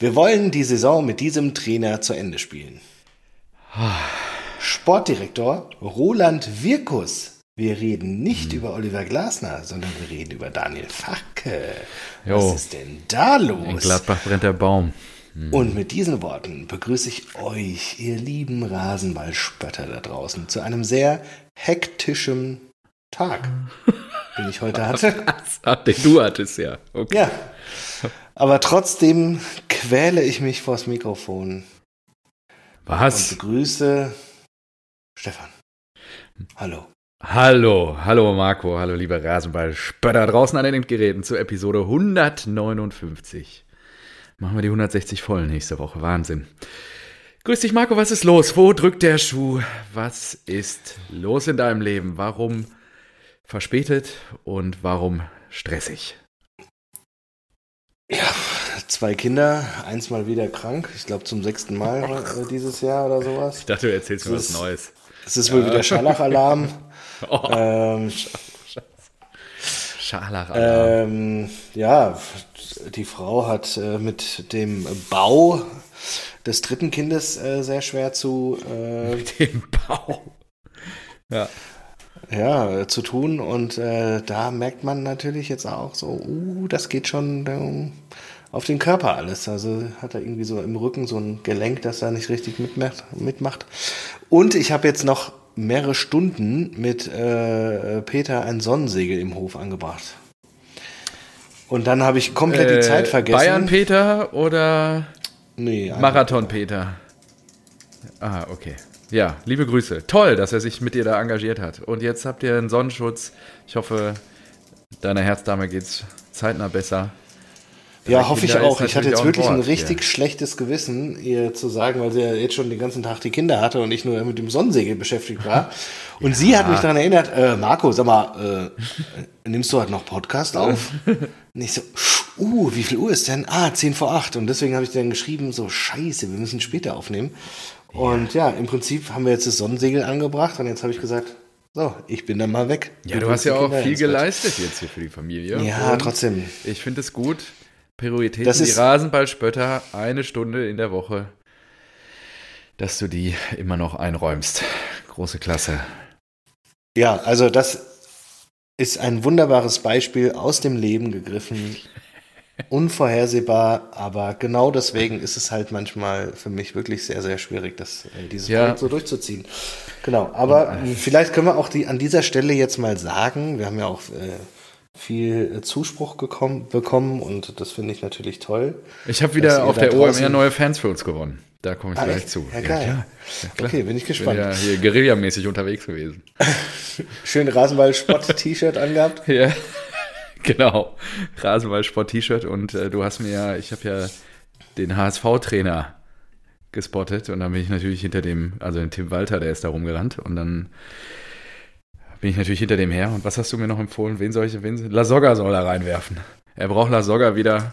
Wir wollen die Saison mit diesem Trainer zu Ende spielen. Sportdirektor Roland Wirkus. Wir reden nicht über Oliver Glasner, sondern wir reden über Daniel Facke. Jo. Was ist denn da In los? Gladbach brennt der Baum. Und mit diesen Worten begrüße ich euch, ihr lieben Rasenballspötter da draußen, zu einem sehr hektischen Tag, den ich heute hatte. Ach, den du hattest ja. Okay. Ja, aber trotzdem quäle ich mich vors Mikrofon und Was? begrüße Stefan. Hallo. Hallo, hallo Marco, hallo liebe Rasenballspötter draußen an den Endgeräten zur Episode 159. Machen wir die 160 voll nächste Woche. Wahnsinn. Grüß dich Marco, was ist los? Wo drückt der Schuh? Was ist los in deinem Leben? Warum verspätet und warum stressig? Ja, zwei Kinder, eins mal wieder krank. Ich glaube zum sechsten Mal äh, dieses Jahr oder sowas. Ich dachte, du erzählst mir was Neues. Es ist wohl wieder Scharlachalarm. Oh, ähm, Scharlach. ähm, ja, die Frau hat äh, mit dem Bau des dritten Kindes äh, sehr schwer zu, äh, den Bau. Ja. Ja, äh, zu tun. Und äh, da merkt man natürlich jetzt auch so, uh, das geht schon ähm, auf den Körper alles. Also hat er irgendwie so im Rücken so ein Gelenk, das da nicht richtig mitmacht. Und ich habe jetzt noch mehrere Stunden mit äh, Peter ein Sonnensegel im Hof angebracht. Und dann habe ich komplett die Zeit vergessen. Äh, Bayern Peter oder Nee, Marathon Peter? Ah, okay. Ja, liebe Grüße. Toll, dass er sich mit dir da engagiert hat. Und jetzt habt ihr einen Sonnenschutz. Ich hoffe, deiner Herzdame geht's zeitnah besser. Ja, hoffe ich Kinder auch. ist Ich hatte jetzt auch wirklich ein richtig schlechtes Gewissen, ihr zu sagen, weil sie ja jetzt schon den ganzen Tag die Kinder hatte und ich nur mit dem Sonnensegel beschäftigt war. Und sie hat mich daran erinnert, äh, Marco, sag mal, äh, nimmst du heute noch Podcast auf? Und ich so, uh, wie viel Uhr ist denn? Ah, 10 vor 8. Und deswegen habe ich dann geschrieben, so, scheiße, wir müssen später aufnehmen. Und ja, im Prinzip haben wir jetzt das Sonnensegel angebracht und jetzt habe ich gesagt, so, ich bin dann mal weg. Ja, du hast ja auch viel geleistet jetzt hier für die Familie. Ja, Und trotzdem. Ich finde es gut. Priorität Das die Rasenballspötter, eine Stunde in der Woche, dass du die immer noch einräumst. Große Klasse. Ja, also das ist ein wunderbares Beispiel aus dem Leben gegriffen. Unvorhersehbar, aber genau deswegen ist es halt manchmal für mich wirklich sehr, sehr schwierig, das, äh, dieses Ja. Projekt so durchzuziehen. Genau, aber vielleicht können wir auch die an dieser Stelle jetzt mal sagen, wir haben ja auch äh, viel äh, Zuspruch gekommen, bekommen und das finde ich natürlich toll. Ich habe wieder auf der OMR neue Fans für uns gewonnen. Da komme ich Ah, gleich echt? zu. Ja, geil. klar. Ja, klar. Okay, bin ich Ich bin gespannt. ja hier guerillamäßig unterwegs gewesen. Schön Rasenball-Sport-T-Shirt angehabt. Ja, genau. Rasenball-Sport-T-Shirt und äh, du hast mir ja, ich habe ja den HSV-Trainer gespottet und dann bin ich natürlich hinter dem, also den Tim Walter, der ist da rumgerannt und dann bin ich natürlich hinter dem her. Und was hast du mir noch empfohlen? Wen soll ich, wen, Lasogga soll er reinwerfen. Er braucht Lasogga wieder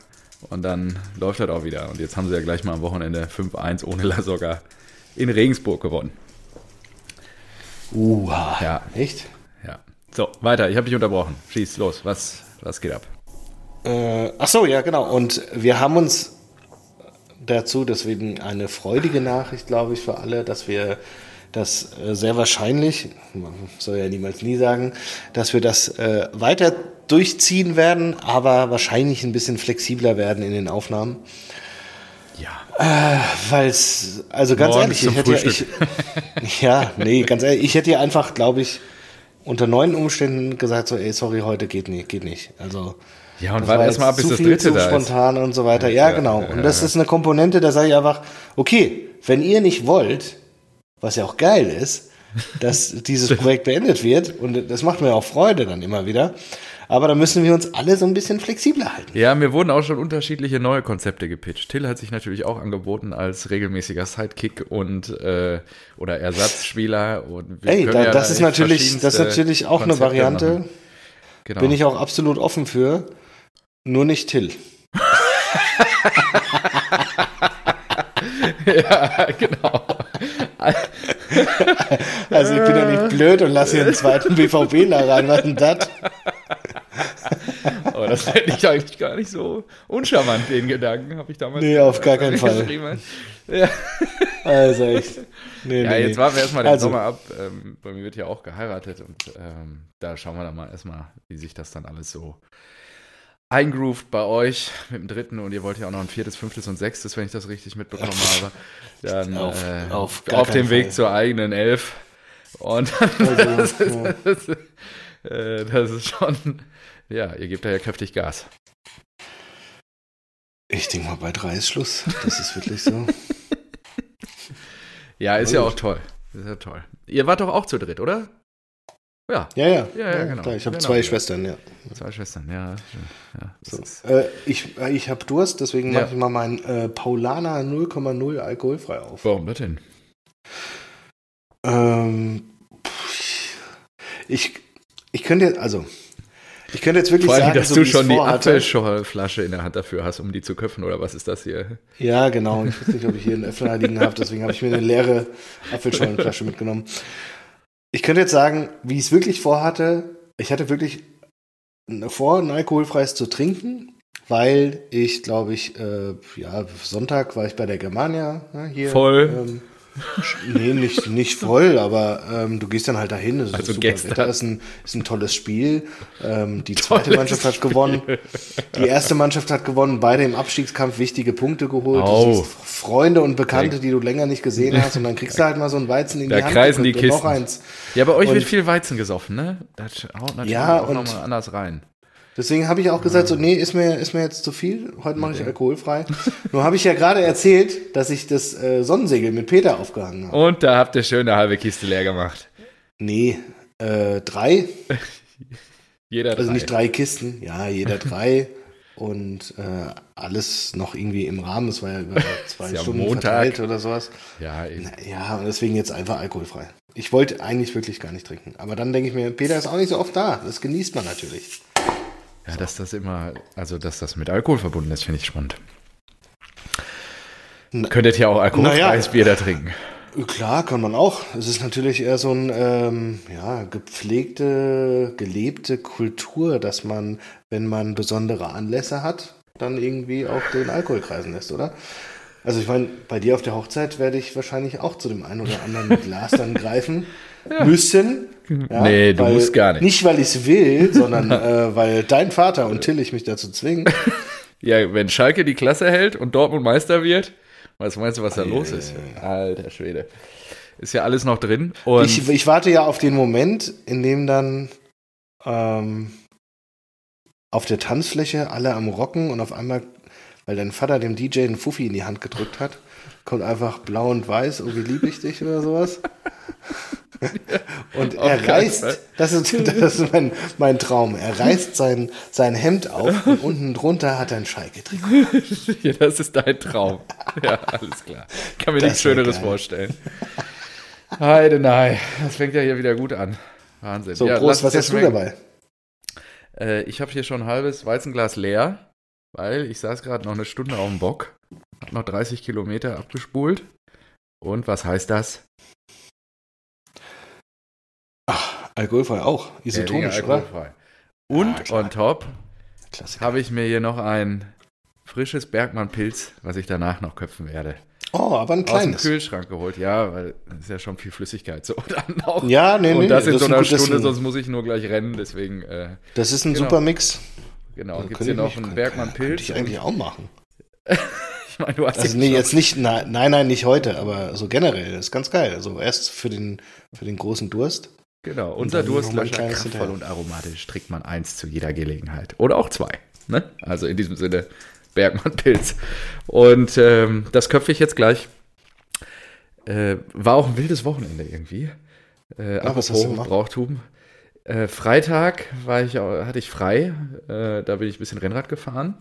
und dann läuft das auch wieder. Und jetzt haben sie ja gleich mal am Wochenende 5-1 ohne Lasogga in Regensburg gewonnen. Uh, Ja, echt? ja. So, weiter. Ich habe dich unterbrochen. Schieß los. Was, was geht ab? Äh, ach so, ja, genau. Und wir haben uns dazu, deswegen eine freudige Nachricht, glaube ich, für alle, dass wir das äh, sehr wahrscheinlich, man soll ja niemals nie sagen, dass wir das äh, weiter durchziehen werden, aber wahrscheinlich ein bisschen flexibler werden in den Aufnahmen. Ja. Weil es, also ganz Morgens ehrlich, ich hätte ja, ich, ja, nee, ganz ehrlich, ich hätte ja einfach, glaube ich, unter neuen Umständen gesagt, so, ey, sorry, heute geht nicht, geht nicht. Also, Ja, und das warte war erst mal ab, bis zu das viel, dritte zu da ist. spontan und so weiter. Ja, Ja, genau. ja, Und das ist eine Komponente, da sage ich einfach, okay, wenn ihr nicht wollt, was ja auch geil ist, dass dieses Projekt beendet wird, und das macht mir auch Freude dann immer wieder, aber da müssen wir uns alle so ein bisschen flexibler halten. Ja, mir wurden auch schon unterschiedliche neue Konzepte gepitcht. Till hat sich natürlich auch angeboten als regelmäßiger Sidekick und äh, oder Ersatzspieler. Und Ey, da, ja das da ist natürlich, das ist natürlich auch eine Konzepte Variante. machen. Genau. Bin ich auch absolut offen für. Nur nicht Till. ja, genau. Also ich bin ja nicht blöd und lasse hier einen zweiten BVBler rein. Was denn das? Aber Das fände ich eigentlich gar nicht so uncharmant, den Gedanken, habe ich damals. Nee, auf gar keinen Fall. Ja. Also echt. Nee, ja, nee, jetzt nee. warten wir erstmal den Also- Sommer ab. Ähm, bei mir wird ja auch geheiratet und ähm, da schauen wir dann mal erstmal, wie sich das dann alles so eingroovt bei euch mit dem dritten und ihr wollt ja auch noch ein viertes, fünftes und sechstes, wenn ich das richtig mitbekommen habe. Dann Auf- äh, auf auf, dem Weg Fall. zur eigenen Elf. Und Also, das, ist, ja. das, ist, äh, das ist schon, ja, ihr gebt da ja kräftig Gas. Ich denke mal, bei drei ist Schluss. Das ist wirklich so. Ja, ist ja auch toll. Ist ja toll. Ihr wart doch auch zu dritt, oder? Ja, Ja, ja. Ja, ja, genau. klar, Ich habe Genau. zwei Schwestern, ja. zwei Schwestern, ja. ja So. Äh, ich äh, ich habe Durst, deswegen mache ich mal meinen äh, Paulaner 0,0 alkoholfrei auf. warum das denn? Ähm, ich, ich könnte jetzt, also, ich könnte jetzt wirklich Vor allem, sagen, dass so du schon die vorhatte. Apfelschorflasche in der Hand dafür hast, um die zu köpfen, oder was ist das hier? Ja, genau. Ich weiß nicht, ob ich hier einen Öffner liegen habe, deswegen habe ich mir eine leere Apfelschorlenflasche mitgenommen. Ich könnte jetzt sagen, wie ich es wirklich vorhatte, ich hatte wirklich vor, ein alkoholfreies zu trinken, weil ich, glaube ich, äh, ja, Sonntag war ich bei der Germania ne, hier. Voll. Ähm, nee, nicht, nicht voll, aber ähm, du gehst dann halt dahin. Es ist Also super gestern. Wetter, ist ein, ist ein tolles Spiel. Ähm, die zweite Tolles Mannschaft hat Spiel. gewonnen. Die erste Mannschaft hat gewonnen, beide im Abstiegskampf wichtige Punkte geholt. Siehst Freunde und Bekannte, die du länger nicht gesehen hast, und dann kriegst du halt mal so ein Weizen in Da die Hand. kreisen die und Noch Kisten. eins. Ja, bei euch Und- wird viel Weizen gesoffen, ne? Das haut natürlich Ja, auch und- nochmal anders rein. Deswegen habe ich auch gesagt, so, nee, ist mir, ist mir jetzt zu viel. Heute mache ich alkoholfrei. Nur habe ich ja gerade erzählt, dass ich das äh, Sonnensegel mit Peter aufgehangen habe. Und da habt ihr schön eine halbe Kiste leer gemacht. Nee, äh, drei. Jeder Also drei. nicht drei Kisten, ja, jeder drei. Und äh, alles noch irgendwie im Rahmen. Es war ja über zwei ja Stunden Montag. verteilt oder sowas. Ja, eben. Ja, und deswegen jetzt einfach alkoholfrei. Ich wollte eigentlich wirklich gar nicht trinken. Aber dann denke ich mir, Peter ist auch nicht so oft da. Das genießt man natürlich. Ja, dass das immer, also dass das mit Alkohol verbunden ist, finde ich spannend. Na- Könntet ihr auch alkoholfreies Naja. Bier da trinken? Klar, kann man auch. Es ist natürlich eher so ein, ähm, ja, gepflegte, gelebte Kultur, dass man, wenn man besondere Anlässe hat, dann irgendwie auch den Alkohol kreisen lässt, oder? Also ich meine, bei dir auf der Hochzeit werde ich wahrscheinlich auch zu dem einen oder anderen Glas dann greifen müssen. Ja, Nee, du weil- musst gar nicht. Nicht, weil ich es will, sondern äh, weil dein Vater und Tillich mich dazu zwingen. Ja, wenn Schalke die Klasse hält und Dortmund Meister wird, was meinst du, was da Ei, los ist? Alter Schwede. Ist ja alles noch drin. Und Ich, ich warte ja auf den Moment, in dem dann ähm, auf der Tanzfläche alle am Rocken und auf einmal, weil dein Vater dem DJ einen Fuffi in die Hand gedrückt hat, kommt einfach blau und weiß, oh wie lieb ich dich oder sowas. Und Auf er reißt, das ist, das ist mein, mein Traum, er reißt sein, sein Hemd auf und unten drunter hat er ein Schalke-Trikot. ja, das ist dein Traum. Ja, alles klar. Kann mir Das nichts Schöneres geil. vorstellen. Heide, nein. Das fängt ja hier wieder gut an. Wahnsinn. So, ja, Prost, was hast du dabei? Äh, ich habe hier schon ein halbes Weizenglas leer, weil ich saß gerade noch eine Stunde auf dem Bock, hab noch 30 Kilometer abgespult. Und was heißt das? Alkoholfrei auch, isotonisch, oder? alkoholfrei. Und Ja, on top habe ich mir hier noch ein frisches Bergmann-Pilz, was ich danach noch köpfen werde. Oh, aber ein Aus dem kleines. Kühlschrank geholt, ja, weil das ist ja schon viel Flüssigkeit so dann auch. Ja, nee, nee, Und das in das so einer Stunde, sonst muss ich nur gleich rennen, deswegen, äh, Das ist ein Genau. super Mix. genau. Gibt es hier noch einen Bergmann-Pilz? Ich eigentlich auch machen. Ich meine, du hast Also jetzt nee, jetzt nicht, nein, nein, nein, nicht heute, aber so generell, das ist ganz geil. Also erst für den, für den großen Durst. Genau, unser Durstlöscher, kraftvoll und aromatisch, trägt man eins zu jeder Gelegenheit. Oder auch zwei. Ne? Also in diesem Sinne, Bergmann-Pilz. Und ähm, das köpfe ich jetzt gleich. Äh, war auch ein wildes Wochenende irgendwie. Äh, du apropos? Brauchtum. Äh, Freitag war ich, hatte ich frei. Äh, da bin ich ein bisschen Rennrad gefahren.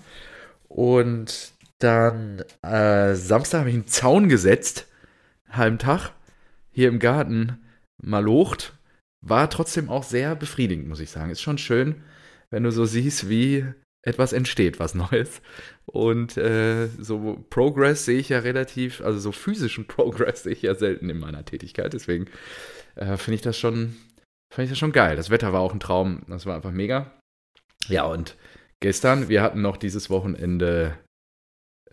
Und dann äh, Samstag habe ich einen Zaun gesetzt. Halben Tag. Hier im Garten malocht. War trotzdem auch sehr befriedigend, muss ich sagen. Ist schon schön, wenn du so siehst, wie etwas entsteht, was Neues. Und äh, so Progress sehe ich ja relativ, also so physischen Progress sehe ich ja selten in meiner Tätigkeit. Deswegen äh, finde ich das schon, finde ich das schon geil. Das Wetter war auch ein Traum. Das war einfach mega. Ja, und gestern, wir hatten noch dieses Wochenende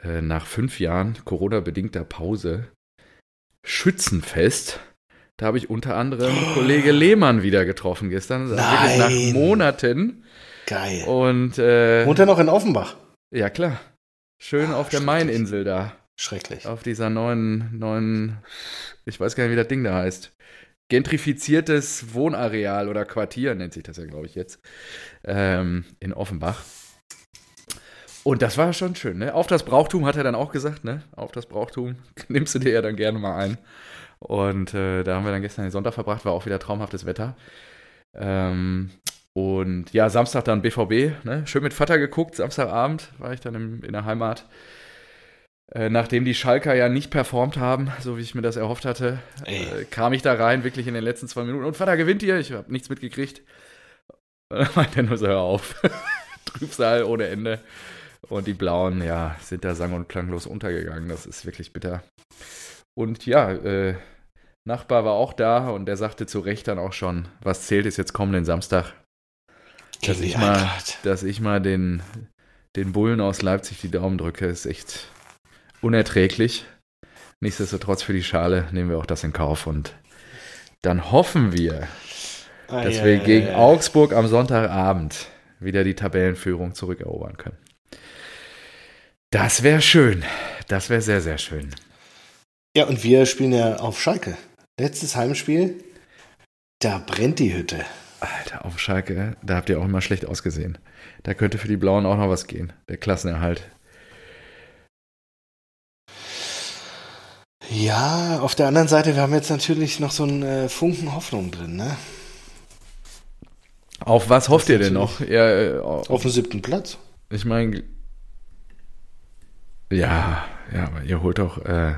äh, nach fünf Jahren Corona-bedingter Pause Schützenfest. Da habe ich unter anderem oh. Kollege Lehmann wieder getroffen gestern. Nein. Nach Monaten. Geil. Und äh, Wohnt er noch in Offenbach? Ja, klar. Schön oh, auf der Maininsel da. Schrecklich. Auf dieser neuen, neuen, ich weiß gar nicht, wie das Ding da heißt. Gentrifiziertes Wohnareal oder Quartier nennt sich das ja, glaube ich, jetzt. Ähm, in Offenbach. Und das war schon schön, ne? Auf das Brauchtum hat er dann auch gesagt, ne? Auf das Brauchtum nimmst du dir ja dann gerne mal ein. Und äh, da haben wir dann gestern den Sonntag verbracht, war auch wieder traumhaftes Wetter. Ähm, und ja, Samstag dann BVB, ne? Schön mit Vater geguckt, Samstagabend war ich dann im, in der Heimat. Äh, nachdem die Schalker ja nicht performt haben, so wie ich mir das erhofft hatte, äh, kam ich da rein, wirklich in den letzten zwei Minuten. Und Vater gewinnt hier, ich habe nichts mitgekriegt. Und dann meinte er nur so, hör auf. Trübsal ohne Ende. Und die Blauen, ja, sind da sang- und klanglos untergegangen. Das ist wirklich bitter. Und ja, äh, Nachbar war auch da und der sagte zu Recht dann auch schon, was zählt ist jetzt kommenden Samstag. Dass ich, mal, dass ich mal den, den Bullen aus Leipzig die Daumen drücke, ist echt unerträglich. Nichtsdestotrotz für die Schale nehmen wir auch das in Kauf und dann hoffen wir, ah, dass ja, wir ja, gegen ja, Augsburg am Sonntagabend wieder die Tabellenführung zurückerobern können. Das wäre schön. Das wäre sehr, sehr schön. Ja, und wir spielen ja auf Schalke. Letztes Heimspiel, da brennt die Hütte. Alter, auf Schalke, da habt ihr auch immer schlecht ausgesehen. Da könnte für die Blauen auch noch was gehen. Der Klassenerhalt. Ja, auf der anderen Seite, wir haben jetzt natürlich noch so einen äh, Funken Hoffnung drin, ne? Auf was hofft ihr denn noch? Ja, äh, auf, auf den siebten Platz. Ich meine, ja, ja, aber ihr holt doch. Äh,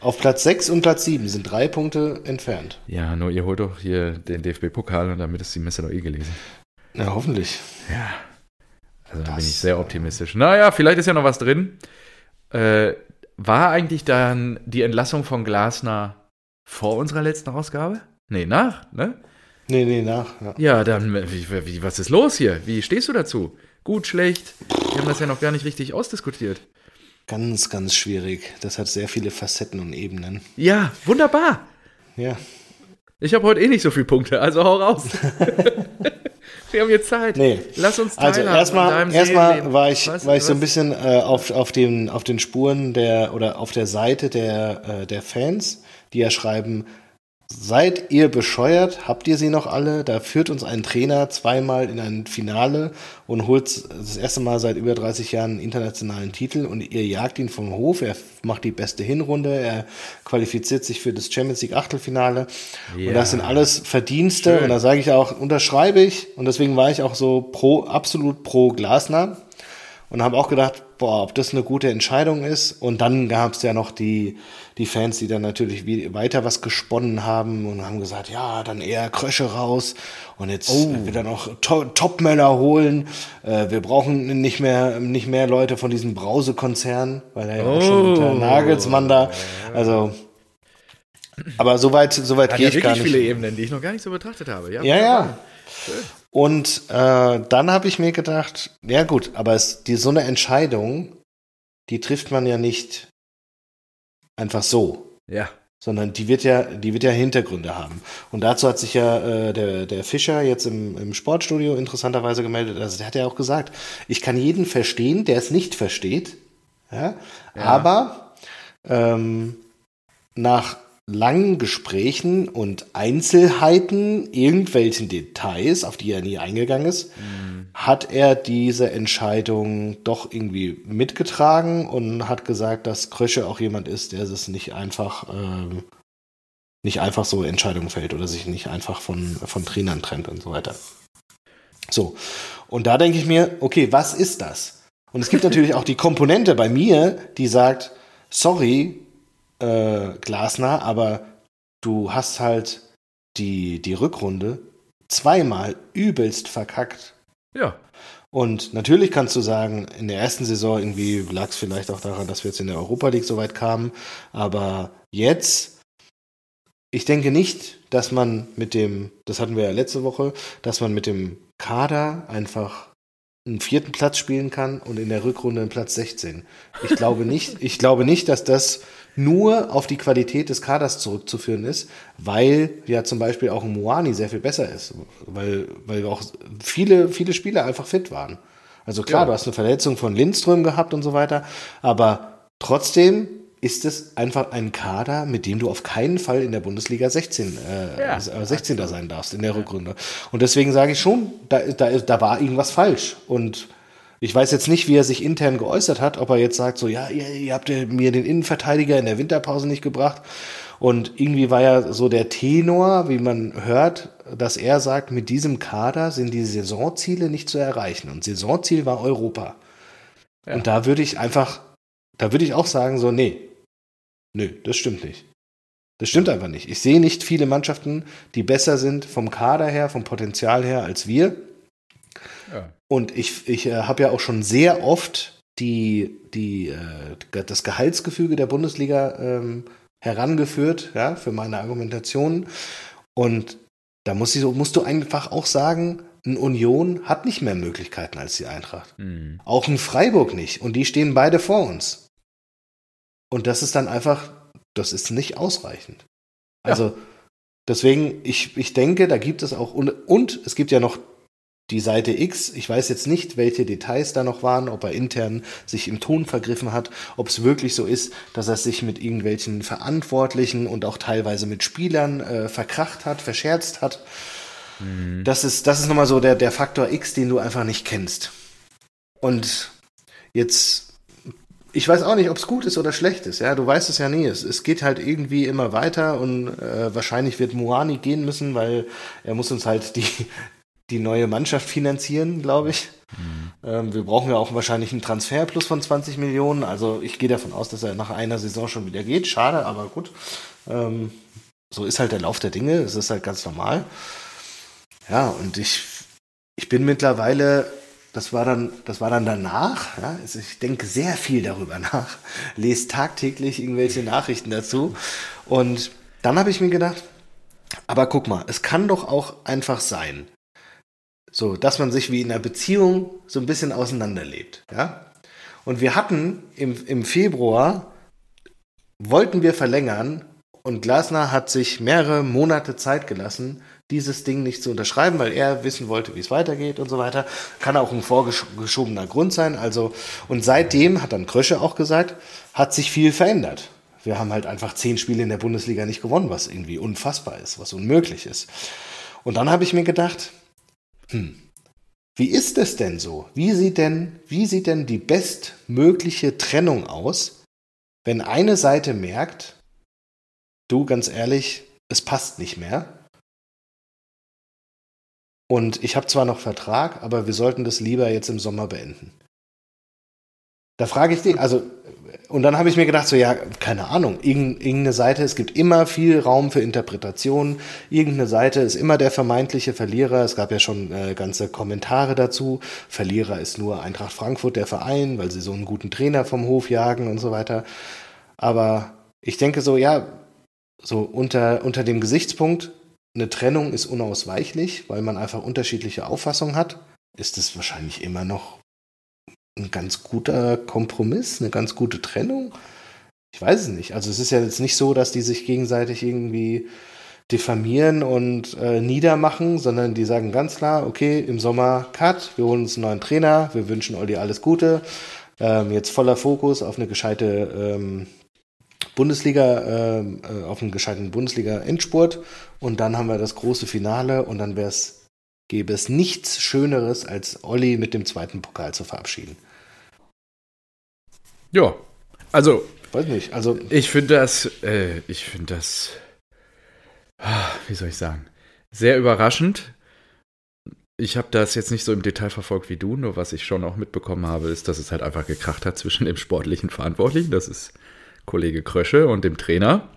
Auf Platz 6 und Platz 7 sind drei Punkte entfernt. Ja, nur ihr holt doch hier den DFB-Pokal und damit ist die Messe doch eh gelesen. Na, hoffentlich. Ja. Also da bin ich sehr optimistisch. Naja, vielleicht ist ja noch was drin. Äh, war eigentlich dann die Entlassung von Glasner vor unserer letzten Ausgabe? Nee, nach, ne? Nee, nee, nach. Ja, ja dann, wie, wie, was ist los hier? Wie stehst du dazu? Gut, schlecht? Wir haben das ja noch gar nicht richtig ausdiskutiert. Ganz, ganz schwierig. Das hat sehr viele Facetten und Ebenen. Ja, wunderbar. Ja. Ich habe heute eh nicht so viele Punkte, also hau raus. Wir haben jetzt Zeit. Nee. Lass uns also erstmal, erstmal war ich, was, war ich so ein bisschen äh, auf, auf, den, auf den Spuren der oder auf der Seite der, äh, der Fans, die ja schreiben, Seid ihr bescheuert? Habt ihr sie noch alle? Da führt uns ein Trainer zweimal in ein Finale und holt das erste Mal seit über 30 Jahren einen internationalen Titel und ihr jagt ihn vom Hof. Er macht die beste Hinrunde, er qualifiziert sich für das Champions League Achtelfinale. Ja. Und das sind alles Verdienste. Schön. Und da sage ich auch, unterschreibe ich. Und deswegen war ich auch so pro, absolut pro Glasner und habe auch gedacht, boah, ob das eine gute Entscheidung ist. Und dann gab es ja noch die, die Fans, die dann natürlich weiter was gesponnen haben und haben gesagt, ja, dann eher Krösche raus und jetzt oh. will er noch to Topmöller holen. Äh, wir brauchen nicht mehr, nicht mehr Leute von diesem Brause-Konzern, weil er ja oh. auch schon der. Nagelsmann da, also aber soweit, soweit gehe ich gar nicht. viele Ebenen, die ich noch gar nicht so betrachtet habe. Ja, ja. ja. Und äh, dann habe ich mir gedacht, ja gut, aber es, die, so eine Entscheidung, die trifft man ja nicht einfach so. Ja. Sondern die wird ja, die wird ja Hintergründe haben. Und dazu hat sich ja äh, der, der Fischer jetzt im, im Sportstudio interessanterweise gemeldet. Also der hat ja auch gesagt, ich kann jeden verstehen, der es nicht versteht. Ja? ja. Aber ähm, nach langen Gesprächen und Einzelheiten, irgendwelchen Details, auf die er nie eingegangen ist, mhm. hat er diese Entscheidung doch irgendwie mitgetragen und hat gesagt, dass Krösche auch jemand ist, der es nicht einfach, äh, nicht einfach so Entscheidungen fällt oder sich nicht einfach von, von Trainern trennt und so weiter. So. Und da denke ich mir, okay, was ist das? Und es gibt natürlich auch die Komponente bei mir, die sagt, sorry, äh, Glasner, aber du hast halt die, die Rückrunde zweimal übelst verkackt. Ja. Und natürlich kannst du sagen, in der ersten Saison irgendwie lag es vielleicht auch daran, dass wir jetzt in der Europa League so weit kamen. Aber jetzt, ich denke nicht, dass man mit dem, das hatten wir ja letzte Woche, dass man mit dem Kader einfach einen vierten Platz spielen kann und in der Rückrunde einen Platz 16. Ich glaube nicht, ich glaube nicht, dass das nur auf die Qualität des Kaders zurückzuführen ist, weil ja zum Beispiel auch ein Moani sehr viel besser ist, weil, weil auch viele, viele Spieler einfach fit waren. Also klar, ja. du hast eine Verletzung von Lindström gehabt und so weiter, aber trotzdem ist es einfach ein Kader, mit dem du auf keinen Fall in der Bundesliga 16, äh, ja, 16. Äh, sein darfst in der Rückrunde. Und deswegen sage ich schon, da, da, da war irgendwas falsch. Und ich weiß jetzt nicht, wie er sich intern geäußert hat, ob er jetzt sagt, so, ja, ihr, ihr habt mir den Innenverteidiger in der Winterpause nicht gebracht. Und irgendwie war ja so der Tenor, wie man hört, dass er sagt, mit diesem Kader sind die Saisonziele nicht zu erreichen. Und Saisonziel war Europa. Ja. Und da würde ich einfach, da würde ich auch sagen, so, nee, nö, das stimmt nicht. Das stimmt einfach nicht. Ich sehe nicht viele Mannschaften, die besser sind vom Kader her, vom Potenzial her als wir. Ja. Und ich, ich äh, habe ja auch schon sehr oft die, die, äh, das Gehaltsgefüge der Bundesliga ähm, herangeführt, ja, für meine Argumentation. Und da muss ich, musst du einfach auch sagen, ein Union hat nicht mehr Möglichkeiten als die Eintracht. Mhm. Auch ein Freiburg nicht. Und die stehen beide vor uns. Und das ist dann einfach, das ist nicht ausreichend. Also, ja. deswegen, ich, ich denke, da gibt es auch, und, und es gibt ja noch die Seite X, ich weiß jetzt nicht, welche Details da noch waren, ob er intern sich im Ton vergriffen hat, ob es wirklich so ist, dass er sich mit irgendwelchen Verantwortlichen und auch teilweise mit Spielern äh, verkracht hat, verscherzt hat. Mhm. Das ist, das ist nochmal so der, der Faktor X, den du einfach nicht kennst. Und jetzt, ich weiß auch nicht, ob es gut ist oder schlecht ist, ja, du weißt es ja nie. Es, es geht halt irgendwie immer weiter und äh, wahrscheinlich wird Moani gehen müssen, weil er muss uns halt die, die neue Mannschaft finanzieren, glaube ich. Mhm. Ähm, wir brauchen ja auch wahrscheinlich einen Transferplus von 20 Millionen. Also ich gehe davon aus, dass er nach einer Saison schon wieder geht. Schade, aber gut. Ähm, so ist halt der Lauf der Dinge. Es ist halt ganz normal. Ja, und ich, ich bin mittlerweile, das war dann, das war dann danach, ja, also ich denke sehr viel darüber nach, lese tagtäglich irgendwelche Nachrichten dazu. Und dann habe ich mir gedacht, aber guck mal, es kann doch auch einfach sein, so, dass man sich wie in einer Beziehung so ein bisschen auseinanderlebt. Ja? Und wir hatten im, im Februar, wollten wir verlängern und Glasner hat sich mehrere Monate Zeit gelassen, dieses Ding nicht zu unterschreiben, weil er wissen wollte, wie es weitergeht und so weiter. Kann auch ein vorgeschobener Grund sein. Also, und seitdem, hat dann Krösche auch gesagt, hat sich viel verändert. Wir haben halt einfach zehn Spiele in der Bundesliga nicht gewonnen, was irgendwie unfassbar ist, was unmöglich ist. Und dann habe ich mir gedacht, hm. Wie ist es denn so? Wie sieht denn, wie sieht denn die bestmögliche Trennung aus, wenn eine Seite merkt, du ganz ehrlich, es passt nicht mehr? Und ich habe zwar noch Vertrag, aber wir sollten das lieber jetzt im Sommer beenden. Da frage ich dich, also und dann habe ich mir gedacht, so ja, keine Ahnung, irgendeine Seite, es gibt immer viel Raum für Interpretation, irgendeine Seite ist immer der vermeintliche Verlierer. Es gab ja schon äh, ganze Kommentare dazu. Verlierer ist nur Eintracht Frankfurt, der Verein, weil sie so einen guten Trainer vom Hof jagen und so weiter. Aber ich denke so, ja, so unter, unter dem Gesichtspunkt, eine Trennung ist unausweichlich, weil man einfach unterschiedliche Auffassungen hat, ist es wahrscheinlich immer noch ein ganz guter Kompromiss, eine ganz gute Trennung. Ich weiß es nicht. Also es ist ja jetzt nicht so, dass die sich gegenseitig irgendwie diffamieren und äh, niedermachen, sondern die sagen ganz klar, okay, im Sommer Cut, wir holen uns einen neuen Trainer, wir wünschen Olli alles Gute. Ähm, jetzt voller Fokus auf eine gescheite ähm, Bundesliga, ähm, äh, auf einen gescheiten Bundesliga-Endspurt und dann haben wir das große Finale und dann wäre gäbe es nichts Schöneres, als Olli mit dem zweiten Pokal zu verabschieden. Ja, also. Weiß nicht, also. Ich finde das, äh, ich finde das, ah, wie soll ich sagen, sehr überraschend. Ich habe das jetzt nicht so im Detail verfolgt wie du, nur was ich schon auch mitbekommen habe, ist, dass es halt einfach gekracht hat zwischen dem sportlichen Verantwortlichen, das ist Kollege Krösche, und dem Trainer.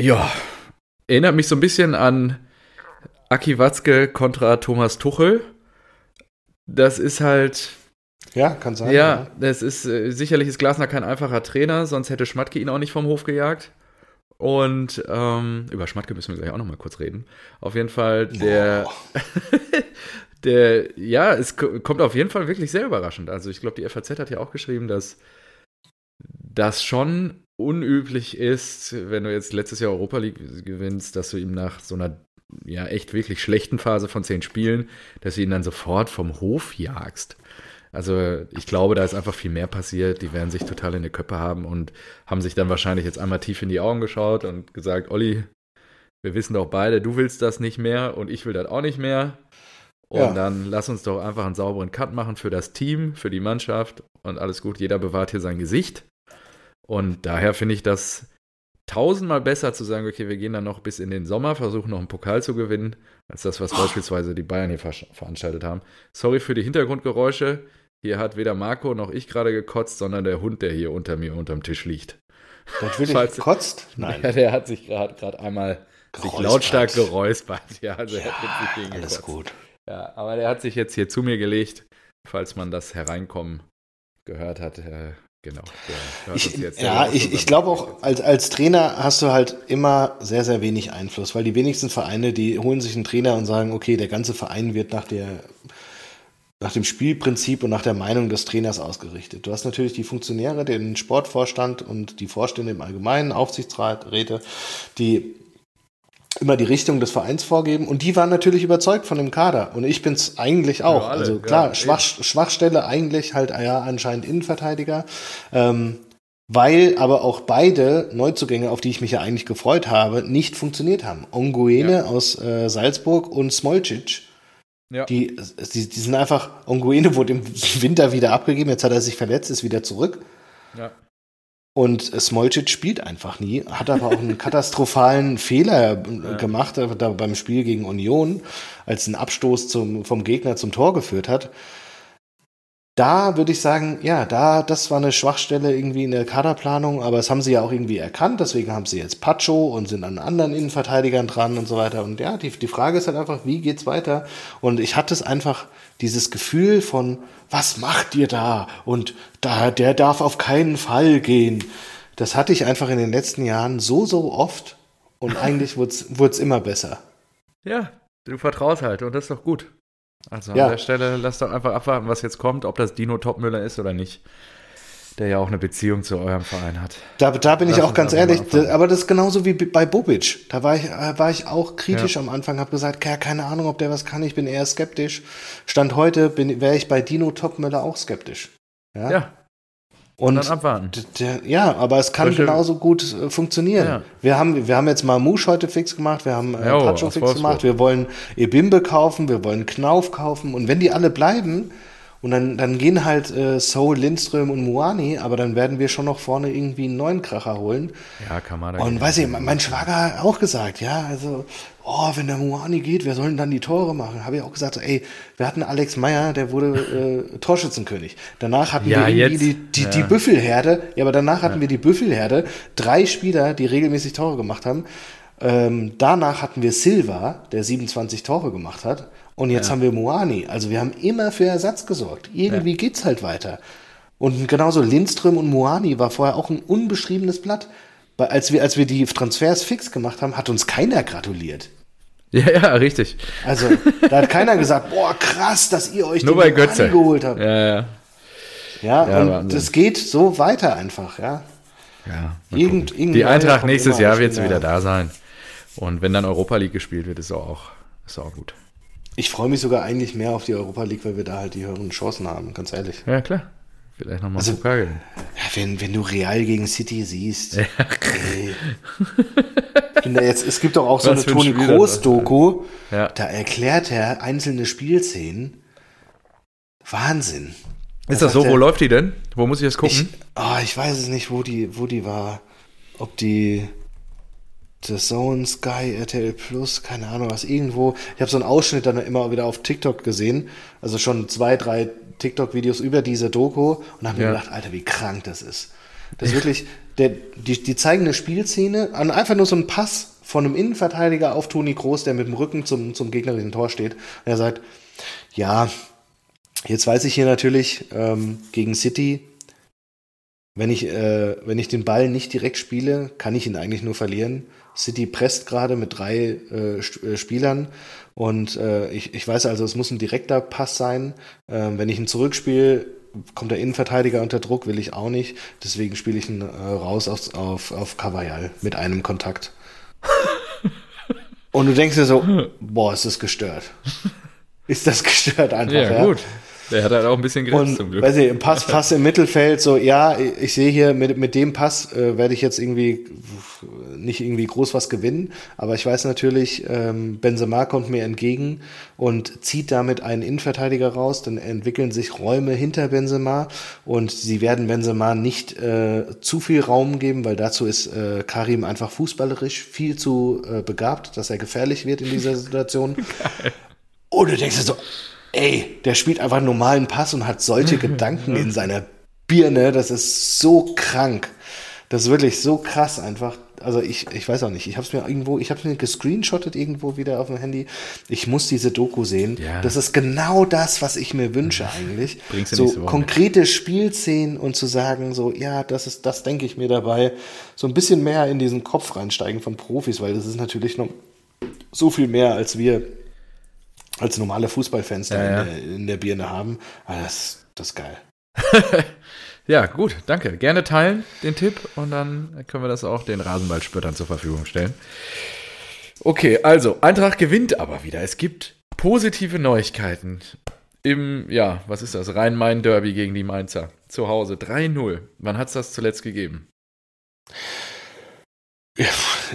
Ja, erinnert mich so ein bisschen an Aki Watzke kontra Thomas Tuchel. Das ist halt. Ja, kann sein. Ja, ja. das ist äh, sicherlich ist Glasner kein einfacher Trainer, sonst hätte Schmatke ihn auch nicht vom Hof gejagt. Und ähm, über Schmatke müssen wir gleich auch noch mal kurz reden. Auf jeden Fall der, der, ja, es kommt auf jeden Fall wirklich sehr überraschend. Also ich glaube, die FAZ hat ja auch geschrieben, dass das schon unüblich ist, wenn du jetzt letztes Jahr Europa League gewinnst, dass du ihm nach so einer ja echt wirklich schlechten Phase von zehn Spielen, dass du ihn dann sofort vom Hof jagst. Also ich glaube, da ist einfach viel mehr passiert. Die werden sich total in die Köpfe haben und haben sich dann wahrscheinlich jetzt einmal tief in die Augen geschaut und gesagt, Olli, wir wissen doch beide, du willst das nicht mehr und ich will das auch nicht mehr. Und ja. dann lass uns doch einfach einen sauberen Cut machen für das Team, für die Mannschaft und alles gut. Jeder bewahrt hier sein Gesicht. Und daher finde ich das tausendmal besser zu sagen, okay, wir gehen dann noch bis in den Sommer, versuchen noch einen Pokal zu gewinnen, als das, was oh. beispielsweise die Bayern hier ver veranstaltet haben. Sorry für die Hintergrundgeräusche. Hier hat weder Marco noch ich gerade gekotzt, sondern der Hund, der hier unter mir unterm Tisch liegt. Das will Falls, gekotzt? Nein. Ja, der hat sich gerade einmal sich lautstark geräuspert. Ja, also ja, alles gekotzt. gut. Ja, aber der hat sich jetzt hier zu mir gelegt, falls man das Hereinkommen gehört hat. Äh, genau. Ich, ja, ich, ich glaube auch, als, als Trainer hast du halt immer sehr, sehr wenig Einfluss, weil die wenigsten Vereine, die holen sich einen Trainer und sagen, okay, der ganze Verein wird nach der nach dem Spielprinzip und nach der Meinung des Trainers ausgerichtet. Du hast natürlich die Funktionäre, den Sportvorstand und die Vorstände im Allgemeinen, Aufsichtsräte, die immer die Richtung des Vereins vorgeben und die waren natürlich überzeugt von dem Kader und ich bin es eigentlich auch. Ja, also klar, ja, Schwach, Schwachstelle eigentlich halt ja anscheinend Innenverteidiger. Ähm, weil aber auch beide Neuzugänge, auf die ich mich ja eigentlich gefreut habe, nicht funktioniert haben. Onguene ja. aus äh, Salzburg und Smolcic. Ja. Die, die, die sind einfach, Onguene wurde im Winter wieder abgegeben, jetzt hat er sich verletzt, ist wieder zurück. Ja. Und Smolcic spielt einfach nie, hat aber auch einen katastrophalen Fehler ja. gemacht da beim Spiel gegen Union, als ein Abstoß zum, vom Gegner zum Tor geführt hat. Da würde ich sagen, ja, da, das war eine Schwachstelle irgendwie in der Kaderplanung, aber das haben sie ja auch irgendwie erkannt, deswegen haben sie jetzt Pacho und sind an anderen Innenverteidigern dran und so weiter. Und ja, die, die Frage ist halt einfach, wie geht's weiter? Und ich hatte es einfach, dieses Gefühl von, was macht ihr da? Und da, der darf auf keinen Fall gehen. Das hatte ich einfach in den letzten Jahren so, so oft und eigentlich wurde es immer besser. Ja, du vertraust halt und das ist doch gut. Also ja. an der Stelle lass doch einfach abwarten, was jetzt kommt, ob das Dino Topmüller ist oder nicht. Der ja auch eine Beziehung zu eurem Verein hat. Da, da bin lass ich auch ganz ehrlich, aber das ist genauso wie bei Bobic. Da war ich, äh, war ich auch kritisch ja. am Anfang, habe gesagt, ja, keine Ahnung, ob der was kann, ich bin eher skeptisch. Stand heute wäre ich bei Dino Topmüller auch skeptisch. Ja, und, dann abwarten. Ja, aber es kann Beispiel, genauso gut äh, funktionieren. Ja. Wir, haben, wir haben jetzt mal Mouche heute fix gemacht, wir haben äh, Pacho fix gemacht, wir wollen Ebimbe kaufen, wir wollen Knauf kaufen und wenn die alle bleiben, und dann, dann gehen halt äh, Soul, Lindström und Muani, aber dann werden wir schon noch vorne irgendwie einen neuen Kracher holen. Ja, kann man da Und weiß ich, mein Schwager hat auch gesagt, ja, also, oh, wenn der Muani geht, wer soll denn dann die Tore machen? Habe ich auch gesagt, ey, wir hatten Alex Meyer, der wurde äh, Torschützenkönig. Danach hatten ja, wir irgendwie jetzt, die, die, ja. die Büffelherde, ja, aber danach hatten ja. wir die Büffelherde, drei Spieler, die regelmäßig Tore gemacht haben. Ähm, danach hatten wir Silva, der 27 Tore gemacht hat. Und jetzt haben wir Moani. Also wir haben immer für Ersatz gesorgt. Irgendwie ja. geht's halt weiter. Und genauso Lindström und Moani war vorher auch ein unbeschriebenes Blatt. Weil als wir, als wir die Transfers fix gemacht haben, hat uns keiner gratuliert. Ja, ja, richtig. Also, da hat keiner gesagt, boah, krass, dass ihr euch Nur den bei Götze. geholt habt. Ja, ja. Ja, ja und das geht so weiter einfach, ja. Ja. Irgend, die Eintracht nächstes Jahr wird sie wieder da sein. Und wenn dann Europa League gespielt wird, ist auch, ist auch gut. Ich freue mich sogar eigentlich mehr auf die Europa League, weil wir da halt die höheren Chancen haben, ganz ehrlich. Ja, klar. Vielleicht nochmal also, Ja, wenn, wenn du Real gegen City siehst. Ja. Ey. jetzt, es gibt doch auch so Was eine Toni Kroos-Doku. Ja. Da erklärt er einzelne Spielszenen. Wahnsinn. Ist das so? Wo läuft die denn? Wo muss ich das gucken? Ich, oh, ich weiß es nicht, wo die, wo die war. Ob die The Zone, Sky, RTL Plus, keine Ahnung was, irgendwo. Ich habe so einen Ausschnitt dann immer wieder auf TikTok gesehen, also schon zwei, drei TikTok-Videos über diese Doku und habe ja. mir gedacht, Alter, wie krank das ist. Das ist wirklich, der, die, die zeigen eine Spielszene, einfach nur so einen Pass von einem Innenverteidiger auf Toni Groß, der mit dem Rücken zum, zum gegnerischen Tor steht. Und er sagt, ja, jetzt weiß ich hier natürlich ähm, gegen City, Wenn ich, äh, wenn ich den Ball nicht direkt spiele, kann ich ihn eigentlich nur verlieren. City presst gerade mit drei äh, äh, Spielern und äh, ich, ich weiß also, es muss ein direkter Pass sein. Ähm, wenn ich ihn zurückspiele, kommt der Innenverteidiger unter Druck, will ich auch nicht. Deswegen spiele ich ihn äh, raus auf, auf, auf Cavallal mit einem Kontakt. und du denkst dir so, boah, ist das gestört. Ist das gestört einfach. Ja, ja? gut. Der hat halt auch ein bisschen Grenzen zum Glück. Weiß ich, Pass, Pass im Mittelfeld, so, ja, ich, sehe hier, mit, mit dem Pass äh, werde ich jetzt irgendwie nicht irgendwie groß was gewinnen, aber ich weiß natürlich, ähm, Benzema kommt mir entgegen und zieht damit einen Innenverteidiger raus, dann entwickeln sich Räume hinter Benzema und sie werden Benzema nicht äh, zu viel Raum geben, weil dazu ist äh, Karim einfach fußballerisch viel zu äh, begabt, dass er gefährlich wird in dieser Situation. Und du denkst dir so, ey, der spielt einfach einen normalen Pass und hat solche Gedanken in seiner Birne, das ist so krank. Das ist wirklich so krass einfach. Also ich, ich weiß auch nicht, ich habe es mir irgendwo, ich habe es mir gescreenshottet irgendwo wieder auf dem Handy. Ich muss diese Doku sehen. Ja. Das ist genau das, was ich mir wünsche eigentlich. Bringst so, so konkrete Spielszenen und zu sagen so, ja, das ist, das denke ich mir dabei. So ein bisschen mehr in diesen Kopf reinsteigen von Profis, weil das ist natürlich noch so viel mehr als wir als normale Fußballfans ja, ja. In, der, in, der, Birne haben. Ah, das, das ist geil. ja, gut, danke. Gerne teilen den Tipp und dann können wir das auch den Rasenballspöttern zur Verfügung stellen. Okay, also Eintracht gewinnt aber wieder. Es gibt positive Neuigkeiten im, ja, was ist das? Rhein-Main-Derby gegen die Mainzer. Zu Hause 3-0. Wann hat es das zuletzt gegeben?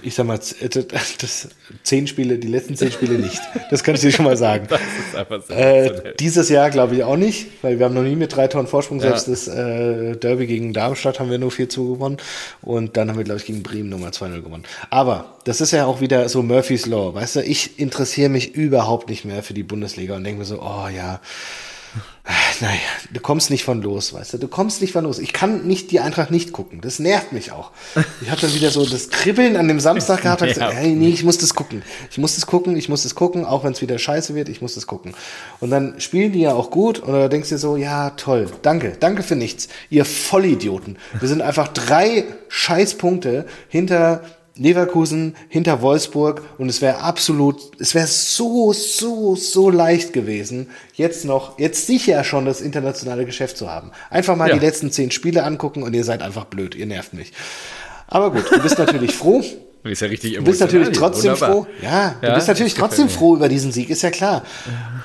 Ich sag mal, das zehn Spiele, die letzten zehn Spiele nicht. Das kann ich dir schon mal sagen. Das ist einfach äh, dieses Jahr glaube ich auch nicht, weil wir haben noch nie mit drei Toren Vorsprung, selbst ja. das äh, Derby gegen Darmstadt haben wir nur 4 zu gewonnen und dann haben wir, glaube ich, gegen Bremen nochmal 2-0 gewonnen. Aber das ist ja auch wieder so Murphy's Law, weißt du, ich interessiere mich überhaupt nicht mehr für die Bundesliga und denke mir so, oh ja, naja, du kommst nicht von los, weißt du, du kommst nicht von los. Ich kann nicht die Eintracht nicht gucken. Das nervt mich auch. Ich habe dann wieder so das Kribbeln an dem Samstag gehabt. Ich gesagt, hey, nee, ich muss das gucken. Ich muss das gucken, ich muss das gucken, auch wenn es wieder scheiße wird, ich muss das gucken. Und dann spielen die ja auch gut und da denkst du dir so, ja, toll, danke, danke für nichts. Ihr Vollidioten. Wir sind einfach drei Scheißpunkte hinter Leverkusen hinter Wolfsburg und es wäre absolut, es wäre so, so, so leicht gewesen, jetzt noch, jetzt sicher schon das internationale Geschäft zu haben. Einfach mal ja. die letzten zehn Spiele angucken und ihr seid einfach blöd, ihr nervt mich. Aber gut, du bist natürlich froh. Du bist ja richtig Du bist natürlich trotzdem Wunderbar. froh. Ja, du ja, bist natürlich trotzdem froh über diesen Sieg, ist ja klar.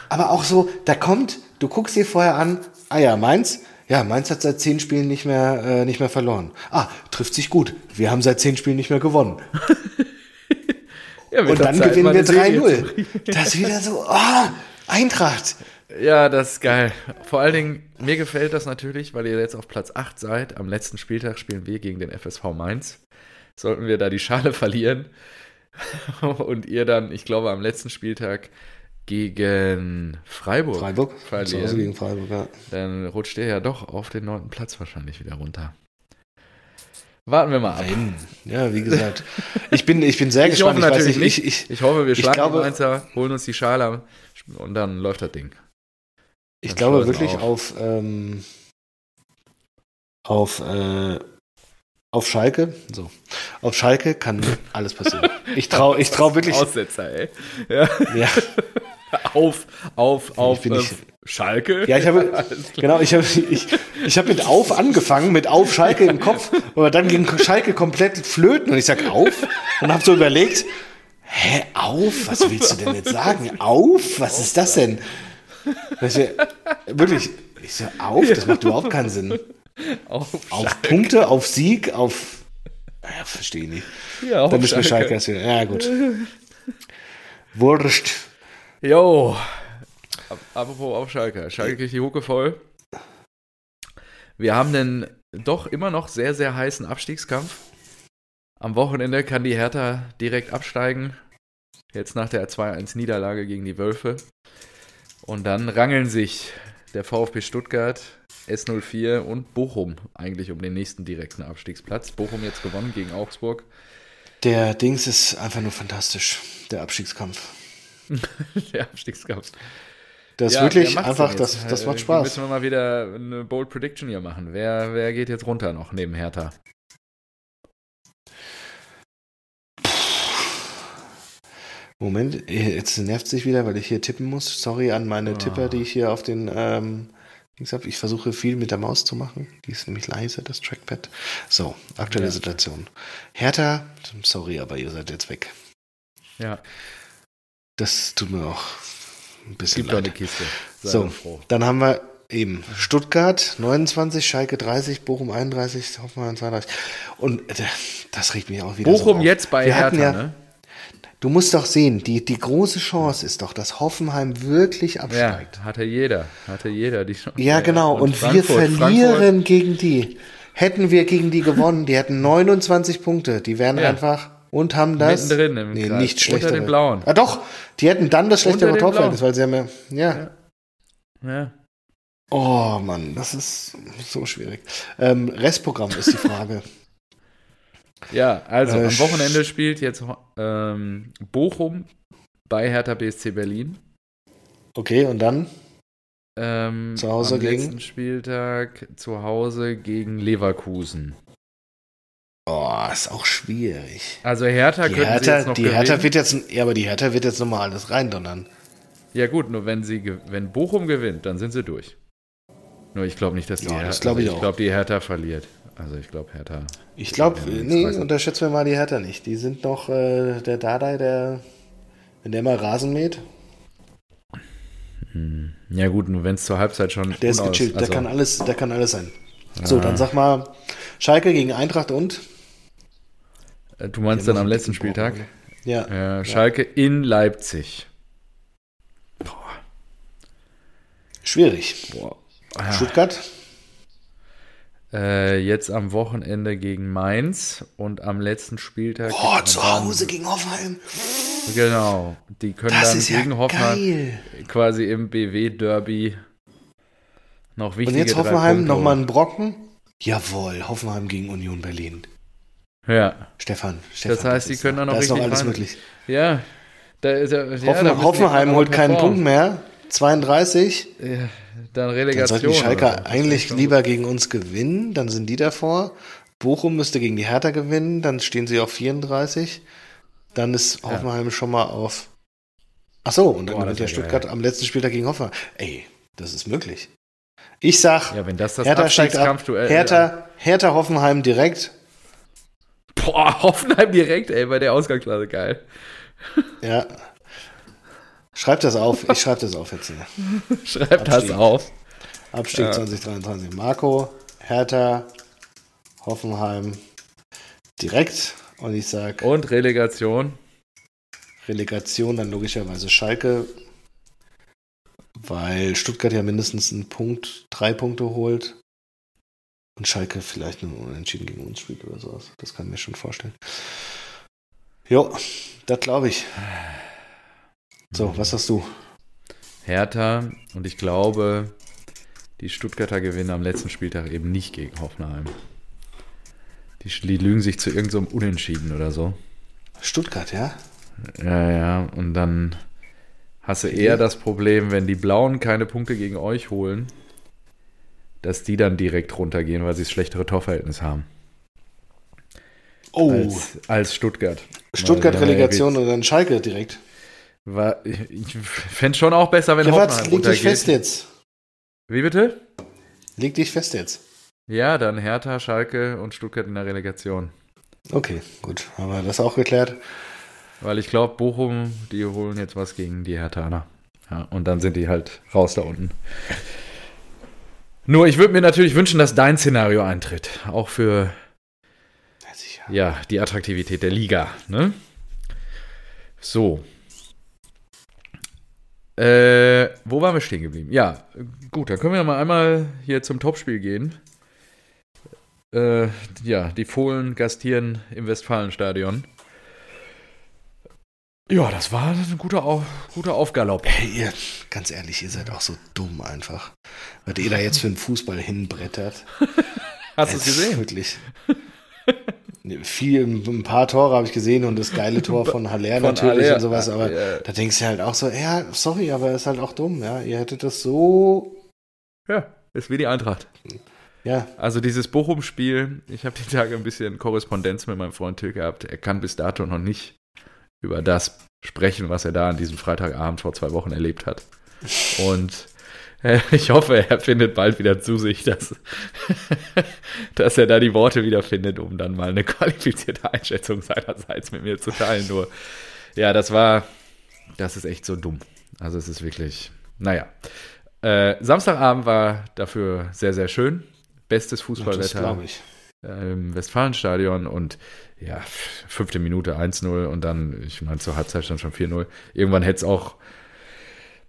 Aber auch so, da kommt, du guckst dir vorher an, ah ja, Mainz, ja, Mainz hat seit zehn Spielen nicht mehr, äh, nicht mehr verloren. Ah, trifft sich gut. Wir haben seit zehn Spielen nicht mehr gewonnen. ja, und dann gewinnen wir 3-0. Das ist wieder so, oh, Eintracht. Ja, das ist geil. Vor allen Dingen, mir gefällt das natürlich, weil ihr jetzt auf Platz 8 seid. Am letzten Spieltag spielen wir gegen den FSV Mainz. Sollten wir da die Schale verlieren und ihr dann, ich glaube, am letzten Spieltag gegen Freiburg, Freiburg verlieren, also gegen Freiburg, ja. dann rutscht er ja doch auf den neunten Platz wahrscheinlich wieder runter. Warten wir mal ab. Nein. Ja, wie gesagt, ich bin, ich bin sehr ich gespannt. Hoffe ich natürlich nicht. Ich, ich, ich, hoffe, wir schlagen glaube, Mainzer, holen uns die Schale und dann läuft das Ding. Ich dann glaube wirklich auf, auf, ähm, auf, äh, auf Schalke, so, auf Schalke kann alles passieren. Ich traue, ich trau wirklich. Aussetzer, ey. Ja. ja. auf, auf, auf äh, Schalke. Ja, ich habe, genau, ich habe, ich, ich habe mit auf angefangen, mit auf Schalke im Kopf, aber dann ging Schalke komplett flöten und ich sag auf und habe so überlegt, hä, auf? Was willst du denn jetzt sagen? Auf? Was ist das denn? Ja, wirklich, ich so, auf? Das macht überhaupt keinen Sinn. Auf, auf Punkte, auf Sieg, auf, ja, verstehe ich nicht. Ja, Dann ist mir Schalke. Ja, gut. Wurscht. Jo. Apropos auf Schalke. Schalke kriegt die Hucke voll. Wir haben einen doch immer noch sehr, sehr heißen Abstiegskampf. Am Wochenende kann die Hertha direkt absteigen. Jetzt nach der 2-1-Niederlage gegen die Wölfe. Und dann rangeln sich der VfB Stuttgart, S04 und Bochum eigentlich um den nächsten direkten Abstiegsplatz. Bochum jetzt gewonnen gegen Augsburg. Der Dings ist einfach nur fantastisch, der Abstiegskampf. der Abstiegskampf. Das ist Ja, wirklich einfach, das, das Äh, macht hier Spaß. Müssen wir mal wieder eine Bold Prediction hier machen. Wer, wer geht jetzt runter noch neben Hertha? Moment, jetzt nervt sich wieder, weil ich hier tippen muss. Sorry an meine Ah. Tipper, die ich hier auf den ähm, Dings hab. Ich versuche viel mit der Maus zu machen. Die ist nämlich leise, das Trackpad. So, aktuelle Ja. Situation. Hertha, sorry, aber ihr seid jetzt weg. Ja, Das tut mir auch ein bisschen gibt doch eine leid. Kiste. Sei So, froh. dann haben wir eben Stuttgart 29, Schalke 30, Bochum 31, Hoffenheim 32. Und äh, das regt mich auch wieder so Bochum auf. jetzt bei Wir Hertha, ja, ne? Du musst doch sehen, die, die große Chance ist doch, dass Hoffenheim wirklich Ja, absteigt. hatte jeder. Hatte jeder die Chance. Ja, genau. Und, wir Frankfurt- verlieren Frankfurt- gegen die. Hätten wir gegen die gewonnen, die hätten 29 Punkte. Die wären Ja. einfach und haben das. Mittendrin im nee, nicht Unter schlechtere. den Blauen. Ah, doch. Die hätten dann das schlechtere Unter den Torverhältnis, weil sie haben ja. Ja. Ja. Ja. Oh Mann, das ist so schwierig. Ähm, Restprogramm ist die Frage. Ja, also Äh, am Wochenende spielt jetzt ähm, Bochum bei Hertha BSC Berlin. Okay, und dann? Ähm, Zu Hause am gegen? letzten Spieltag zu Hause gegen Leverkusen. Oh, ist auch schwierig. Also Hertha Die könnten sie Hertha, jetzt noch die gewinnen. Hertha wird jetzt, ja, aber die Hertha wird jetzt nochmal alles reindonnern. ja gut, nur wenn sie wenn Bochum gewinnt, dann sind sie durch. Nur ich glaube nicht, dass die Ja, Hertha, das glaub ich also auch. glaube, die Hertha verliert. Also ich glaube Hertha. Ich glaube, Ja, nee, ich. unterschätzen wir mal die Hertha nicht. Die sind noch äh, der Dardai, der, wenn der mal Rasen mäht, Hm. Ja gut, nur wenn es zur Halbzeit schon der ist gechillt. also, der kann alles, der kann alles sein. So, dann sag mal, Schalke gegen Eintracht und? Äh, Du meinst dann am letzten Spieltag? Ja. Äh, Schalke in Leipzig. Schwierig. Boah. Ah. Stuttgart? Äh, jetzt am Wochenende gegen Mainz und am letzten Spieltag. Oh, gibt's zu Hause gegen Hoffenheim. Genau. Die können Das dann ist ja gegen Hoffenheim geil. quasi im BW-Derby noch Und wichtige jetzt Hoffenheim nochmal einen Brocken? Jawohl, Hoffenheim gegen Union Berlin. Ja. Stefan, Stefan. Das heißt, die ist können auch noch da ist noch richtig alles möglich. Ja. Da ist ja, ja, da Hoffen, die Hoffenheim holt keinen. Punkt mehr. 32. Ja, dann Dann Relegation. sollten die. Schalker ist eigentlich lieber gegen uns gewinnen, dann sind die davor. Bochum müsste gegen die Hertha gewinnen, dann stehen sie auf 34. Dann ist Hoffenheim schon mal auf. Ach so, und dann Boah, gewinnt der Stuttgart am letzten Spieltag gegen Hoffenheim. Ey, das ist möglich. Ich sag, Ja, wenn das das Hertha steigt ab. Hertha, Hertha Hoffenheim direkt. Boah, Hoffenheim direkt, ey, bei der Ausgangsklasse, geil. Ja. Schreib das auf. Ich schreibe das auf jetzt hier. Schreibt das Abstieg. auf. Abstieg Ja. 2023. Marco, Hertha, Hoffenheim direkt. Und ich sag Und Relegation. Relegation dann logischerweise Schalke, weil Stuttgart ja mindestens einen Punkt, drei Punkte holt. Und Schalke vielleicht nur unentschieden gegen uns spielt oder sowas. Das kann ich mir schon vorstellen. Jo, das glaube ich. So, was hast du? Hertha und ich glaube, die Stuttgarter gewinnen am letzten Spieltag eben nicht gegen Hoffenheim. Die, die lügen sich zu irgendeinem Unentschieden oder so. Stuttgart, ja? Ja, ja, und dann hast du eher das Problem, wenn die Blauen keine Punkte gegen euch holen, dass die dann direkt runtergehen, weil sie das schlechtere Torverhältnis haben Oh, als, als Stuttgart. Stuttgart Weil, äh, Relegation und dann Schalke direkt. War, ich fände es schon auch besser, wenn Ja, Hoffenheim leg dich fest jetzt. Wie bitte? Leg dich fest jetzt. Ja, dann Hertha, Schalke und Stuttgart in der Relegation. Okay, gut. Haben wir das auch geklärt? Weil ich glaube, Bochum, die holen jetzt was gegen die Herthaner. Ja, und dann sind die halt raus da unten. Nur, ich würde mir natürlich wünschen, dass dein Szenario eintritt. Auch für Ja, die Attraktivität der Liga. Ne? So. Äh, wo waren wir stehen geblieben? Ja, gut, dann können wir mal einmal hier zum Topspiel gehen. Äh, ja, die Fohlen gastieren im Westfalenstadion. Ja, das war ein guter, Au guter Aufgalopp. Hey, ihr, ganz ehrlich, ihr seid auch so dumm einfach. Was ihr da jetzt für einen Fußball hinbrettert. Hast du es gesehen? Wirklich. viel, ein paar Tore habe ich gesehen und das geile Tor von Haller Von natürlich Haller, und sowas, aber ja. da denkst du halt auch so, ja, sorry, aber er ist halt auch dumm, ja. Ihr hättet das so, Ja, ist wie die Eintracht. ja, Also dieses Bochum-Spiel, ich habe die Tage ein bisschen Korrespondenz mit meinem Freund Till gehabt. Er kann bis dato noch nicht über das sprechen, was er da an diesem Freitagabend vor zwei Wochen erlebt hat. Und äh, ich hoffe, er findet bald wieder zu sich, dass, dass er da die Worte wieder findet, um dann mal eine qualifizierte Einschätzung seinerseits mit mir zu teilen. Nur, ja, das war, das ist echt so dumm. Also es ist wirklich, naja. Äh, Samstagabend war dafür sehr, sehr schön. Bestes das Fußballwetter glaube ich. Im Westfalenstadion und ja, fünfte Minute 1-0 und dann, ich meine, zur Halbzeit stand schon 4-0. Irgendwann hätte es auch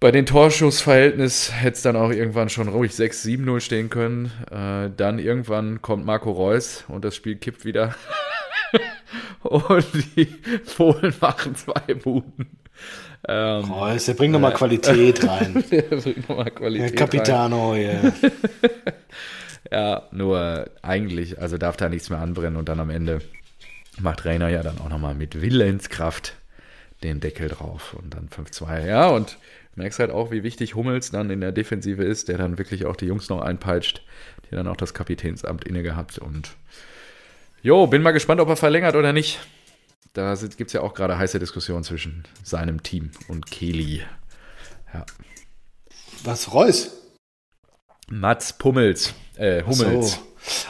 bei den Torschussverhältnis hätte es dann auch irgendwann schon ruhig 6-7-0 stehen können. Äh, dann irgendwann kommt Marco Reus und das Spiel kippt wieder. und die Polen machen zwei Buden. Ähm, Reus, der bringt nochmal Qualität rein. der bringt nochmal Qualität rein. Capitano, ja. Ja, nur eigentlich, also darf da nichts mehr anbrennen und dann am Ende macht Rainer ja dann auch nochmal mit Willenskraft den Deckel drauf und dann 5-2. Ja, und merkst halt auch, wie wichtig Hummels dann in der Defensive ist, der dann wirklich auch die Jungs noch einpeitscht, die dann auch das Kapitänsamt inne gehabt und jo, bin mal gespannt, ob er verlängert oder nicht. Da gibt es ja auch gerade heiße Diskussionen zwischen seinem Team und Keli. Ja. Was, Reus? Mats Pummels, äh, Hummels. So.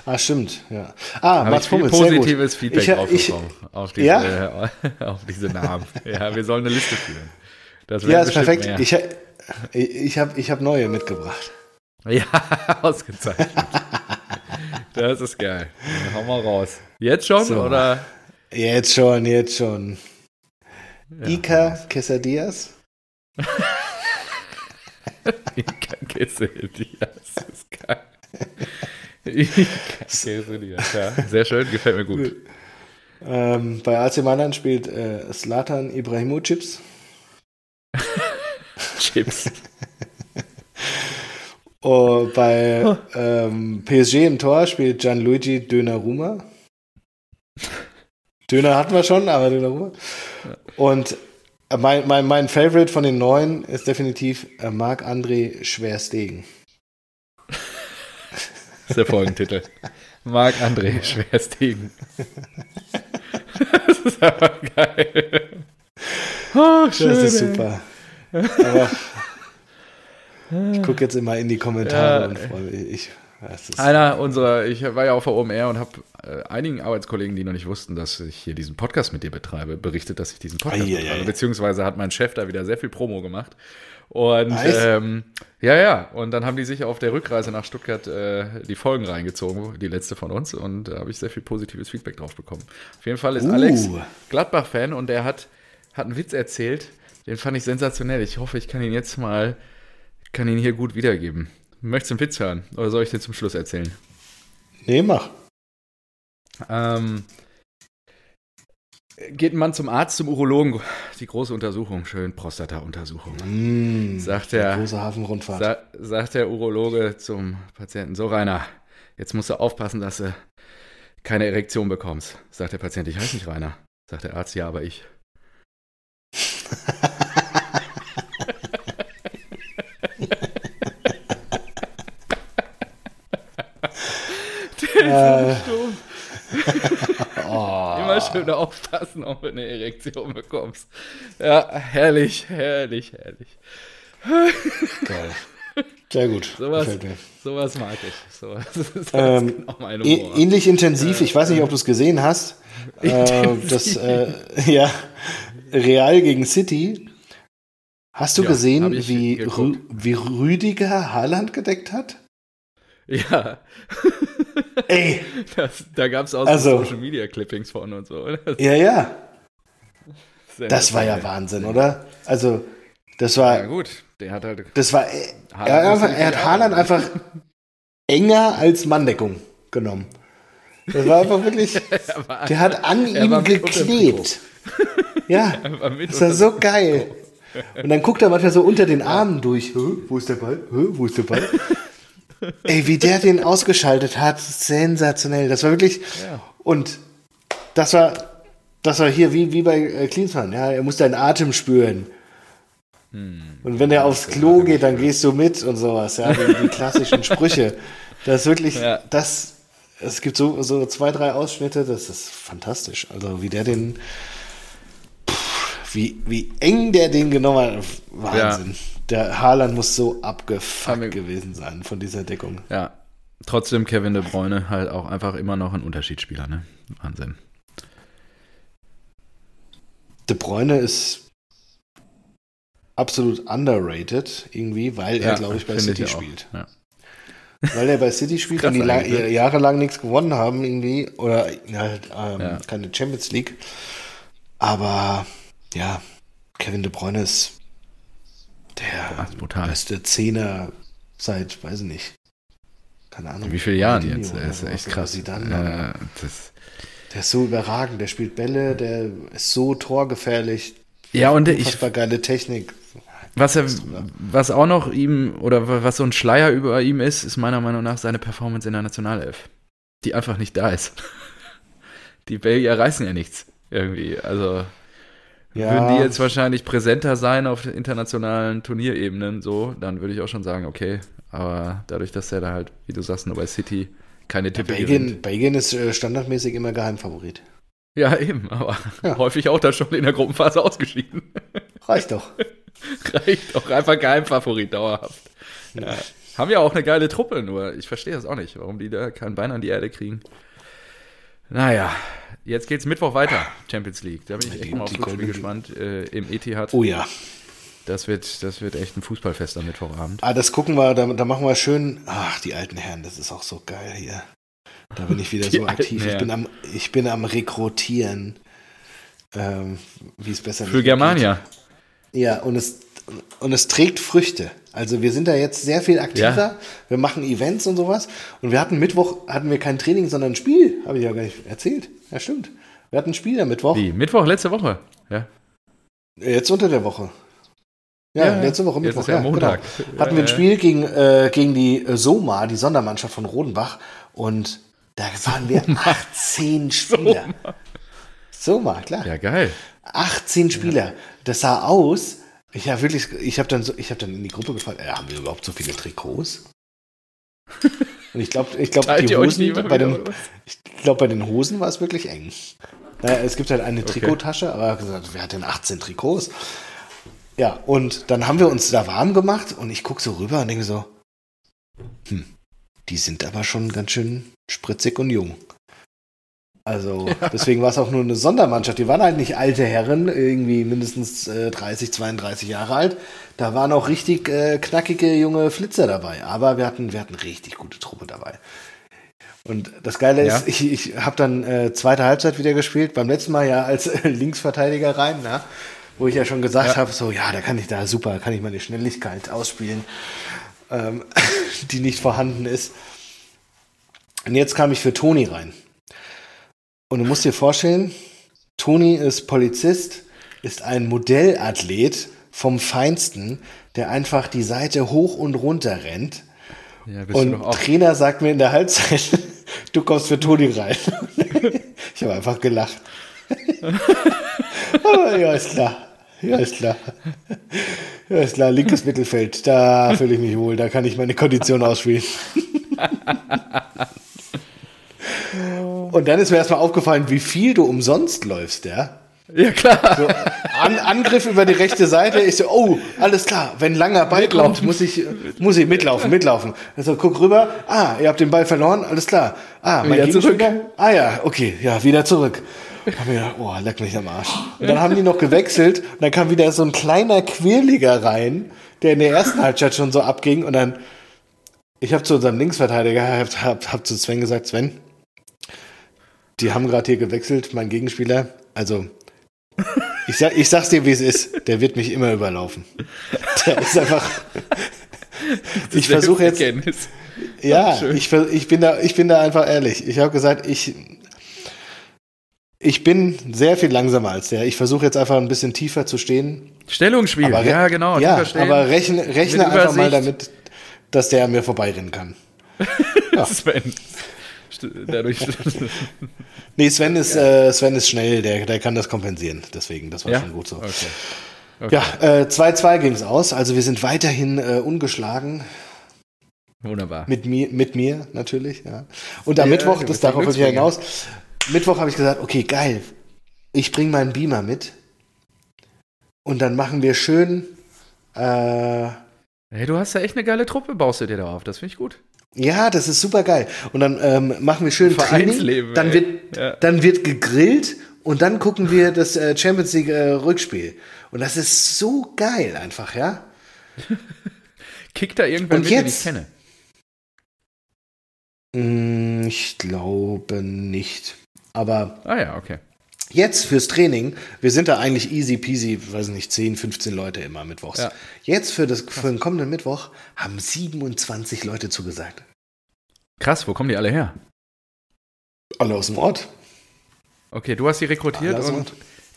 Ah, stimmt, ja. Ah, Habe Mats Hummels, sehr gut. positives Feedback Ich- ich- auf, diese, Ja? auf diese Namen. Ja, wir sollen eine Liste führen. Das Ja, ist perfekt. mehr. Ich, ich habe ich hab neue mitgebracht. ja, ausgezeichnet. das ist geil. Dann hau mal raus. Jetzt schon, So. oder? Jetzt schon, jetzt schon. Ja. Ika Quesadillas. Ika Quesadillas, das ist geil. Ika Quesadillas, ja. Sehr schön, gefällt mir gut. Ähm, bei AC Mailand spielt äh, Zlatan Ibrahimovic. Chips. Oh, bei ähm, PSG im Tor spielt Gianluigi Donnarumma. Döner hatten wir schon, aber Donnarumma. Und mein, mein, mein Favorite von den neuen ist definitiv äh, Marc-André Schwerstegen. Das ist der Folgentitel. Marc-André Schwerstegen. Das ist aber geil. Oh, schön. Das ist super. Aber ich gucke jetzt immer in die Kommentare Ja, und freue mich. Ich, Einer unserer, ich war ja auf der OMR und habe äh, einigen Arbeitskollegen, die noch nicht wussten, dass ich hier diesen Podcast mit dir betreibe, berichtet, dass ich diesen Podcast Eieiei. betreibe. Beziehungsweise hat mein Chef da wieder sehr viel Promo gemacht. Und ähm, ja, ja, und dann haben die sich auf der Rückreise nach Stuttgart äh, die Folgen reingezogen, die letzte von uns, und da habe ich sehr viel positives Feedback drauf bekommen. Auf jeden Fall ist Uh. Alex Gladbach-Fan und der hat, hat einen Witz erzählt, den fand ich sensationell. Ich hoffe, ich kann ihn jetzt mal, kann ihn hier gut wiedergeben. Möchtest du einen Witz hören oder soll ich den zum Schluss erzählen? nee, mach. Ähm, geht ein Mann zum Arzt, zum Urologen, die große Untersuchung, schön Prostata-Untersuchung. Mm, Sagt der, große Hafenrundfahrt. sa sagt der Urologe zum Patienten, so Rainer, jetzt musst du aufpassen, dass du keine Erektion bekommst. Sagt der Patient, ich heiße nicht Rainer. Sagt der Arzt, ja, aber ich. äh, Immer schön aufpassen, ob du eine Erektion bekommst. Ja, herrlich, herrlich, herrlich. geil. Sehr gut. Sowas, sowas mag ich. Sowas ist Ähm, genau mein Ä- Humor. ähnlich intensiv, ich weiß nicht, ob du es gesehen hast. Äh, das, äh, ja, Real gegen City. Hast du Ja, gesehen, wie. Rü wie Rüdiger Haaland gedeckt hat? Ja, Ey, das, da gab es auch Also- so Social Media Clippings von und so. oder? Das, ja, ja. ist Das war ja. Wahnsinn, oder? Also, das war, Ja, gut. Der hat halt. das war, äh, Haaland er, einfach, nicht er hat Haaland einfach enger als Manndeckung genommen. Das war einfach wirklich, war, der hat an ihm geklebt. Ja, das war so geil. Und dann guckt er manchmal so unter den Armen durch. Wo ist der Ball? Wo ist der Ball? Ey, wie der den ausgeschaltet hat, sensationell. Das war wirklich. Ja. Und das war, das war hier wie, wie bei äh, Klinsmann. Ja, er muss deinen Atem spüren. Und wenn er aufs Klo geht, dann gehst du mit und sowas. Ja, die, die klassischen Sprüche. Das ist wirklich, Ja. das, es gibt so, so zwei, drei Ausschnitte, das ist fantastisch. Also wie der den, pff, wie, wie eng der den genommen hat, Wahnsinn. Der Haaland muss so abgefuckt gewesen sein von dieser Deckung. Ja. Trotzdem Kevin De Bruyne halt auch einfach immer noch ein Unterschiedsspieler, ne? Wahnsinn. De Bruyne ist absolut underrated irgendwie, weil er, Ja, glaube ich, bei City auch. spielt. Ja. Weil er bei City spielt Krass und die la eigentlich, ne? jahrelang nichts gewonnen haben irgendwie oder halt ähm, Ja. keine Champions League. Aber ja, Kevin De Bruyne ist der Ja, beste Zehner seit, weiß ich nicht, keine Ahnung. Wie viele Jahren jetzt? Er ist echt krass. Äh, das, Der ist so überragend, der spielt Bälle, der ist so torgefährlich, ja, und ich, geile Technik. was er, was auch noch ihm, oder was so ein Schleier über ihm ist, ist meiner Meinung nach seine Performance in der Nationalelf. Die einfach nicht da ist. Die Belgier reißen ja nichts. Irgendwie. Also, würden die jetzt wahrscheinlich präsenter sein auf internationalen Turnierebenen, so, dann würde ich auch schon sagen, okay. Aber dadurch, dass er da halt, wie du sagst, nur bei City keine Titel Belgien, gewinnt. Belgien ist äh, standardmäßig immer Geheimfavorit. Ja, eben, aber Ja. häufig auch dann schon in der Gruppenphase ausgeschieden. Reicht doch. Reicht auch einfach Geheimfavorit dauerhaft. Ja. Haben ja auch eine geile Truppe, nur ich verstehe das auch nicht, warum die da kein Bein an die Erde kriegen. Naja, jetzt geht's Mittwoch weiter, Champions League. Da bin ich echt Die- mal Rückspiel Golden- gespannt. Äh, Im Etihad. Oh ja. Das wird, das wird echt ein Fußballfest am Mittwochabend. Ah, das gucken wir, da, da machen wir schön. Ach, die alten Herren, das ist auch so geil hier. Da bin ich wieder Die so aktiv. Ich bin, am, ich bin am Rekrutieren, ähm, wie es besser Für Germania. geht. Ja, und es, und es trägt Früchte. Also wir sind da jetzt sehr viel aktiver. Ja. Wir machen Events und sowas. Und wir hatten Mittwoch, hatten wir kein Training, sondern ein Spiel. Habe ich ja gar nicht erzählt. Ja, stimmt. Wir hatten ein Spiel am Mittwoch. Wie? Mittwoch, letzte Woche. Ja. Jetzt unter der Woche. Ja, Ja, letzte Woche jetzt Mittwoch. ist ja Montag. Genau. Hatten wir ein Äh, Spiel gegen, äh, gegen die Soma, die Sondermannschaft von Rodenbach. Und da waren wir 18 Spieler. Soma, klar. Ja, geil. 18 Spieler. Das sah aus. Ich habe wirklich, ich habe dann so, ich habe dann in die Gruppe gefragt, äh, haben wir überhaupt so viele Trikots? Und ich glaube, ich glaube, die Hosen, bei den, ich glaube, bei den Hosen war es wirklich eng. Naja, es gibt halt eine Okay. Trikottasche, aber er gesagt, wer hat denn 18 Trikots? Ja, und dann haben wir uns da warm gemacht und ich gucke so rüber und denke so, hm, die sind aber schon ganz schön spritzig und jung. Also, deswegen war es auch nur eine Sondermannschaft. Die waren halt nicht alte Herren, irgendwie mindestens äh, 30, 32 Jahre alt. Da waren auch richtig äh, knackige junge Flitzer dabei. Aber wir hatten, wir hatten richtig gute Truppe dabei. Und das Geile Ja. ist, ich, ich habe dann äh, zweite Halbzeit wieder gespielt. Beim letzten Mal ja als äh, Linksverteidiger rein, na? wo ich ja schon gesagt Ja. habe, so ja, da kann ich da super, kann ich meine Schnelligkeit ausspielen, ähm, die nicht vorhanden ist. Und jetzt kam ich für Toni rein. Und du musst dir vorstellen, Toni ist Polizist, ist ein Modellathlet vom Feinsten, der einfach die Seite hoch und runter rennt. Ja, Und. Trainer sagt mir in der Halbzeit, du kommst für Toni rein. ich habe einfach gelacht. Aber ja, ist klar. Ja, ist klar. Ja, ist klar. Linkes Mittelfeld, da fühle ich mich wohl. Da kann ich meine Kondition ausspielen. Und dann ist mir erstmal aufgefallen, wie viel du umsonst läufst, ja. Ja, klar. So, An, Angriff über die rechte Seite. Ich so, oh, alles klar. Wenn langer Ball kommt, muss ich, muss ich mitlaufen, mitlaufen. Also guck rüber. Ah, ihr habt den Ball verloren. Alles klar. Ah, mein Wieder zurück. Ah ja, okay, ja, wieder zurück. Hab mir gedacht, oh, leck mich am Arsch. Und dann haben die noch gewechselt und dann kam wieder so ein kleiner Quirliger rein, der in der ersten Halbzeit schon so abging und dann, ich habe zu unserem Linksverteidiger, hab, hab, hab zu Sven gesagt, Sven, die haben gerade hier gewechselt, mein Gegenspieler, also ich, sag, ich sag's dir, wie es ist. Der wird mich immer überlaufen. Der ist einfach. ich versuche jetzt. Selbsterkenntnis. Ja, ich, ich, bin da, ich bin da einfach ehrlich. Ich habe gesagt, ich, ich bin sehr viel langsamer als der. Ich versuche jetzt einfach ein bisschen tiefer zu stehen. Stellungsspiel, Aber ja, genau. Ja, aber rechne, rechne einfach mal damit, dass der an mir vorbeirennen kann. Sven. Dadurch. nee, Sven ist, ja. äh, Sven ist schnell, der, der kann das kompensieren. Deswegen, das war ja? schon gut so. Okay. Okay. Ja, 2-2 äh, ging es aus. Also wir sind weiterhin äh, ungeschlagen. Wunderbar. Mit mir, mit mir natürlich, ja. Und am ja, Mittwoch, das darauf will ich hinaus, Mittwoch habe ich gesagt, okay, geil. Ich bringe meinen Beamer mit. Und dann machen wir schön. Äh, hey, du hast ja echt eine geile Truppe, baust du dir da auf. Das finde ich gut. Ja, das ist super geil. Und dann ähm, machen wir schön Training. Dann wird, ja. dann wird gegrillt und dann gucken wir das äh, Champions League äh, Rückspiel. Und das ist so geil einfach, ja. Kickt da irgendwer mit, den ich kenne? Mm, ich glaube nicht. Aber. Ah ja, okay. Jetzt fürs Training, wir sind da eigentlich easy peasy, weiß nicht, 10, 15 Leute immer mittwochs. Ja. Jetzt für, das, für den kommenden Mittwoch haben 27 Leute zugesagt. Krass, wo kommen die alle her? Alle aus dem Ort. Okay, du hast sie rekrutiert und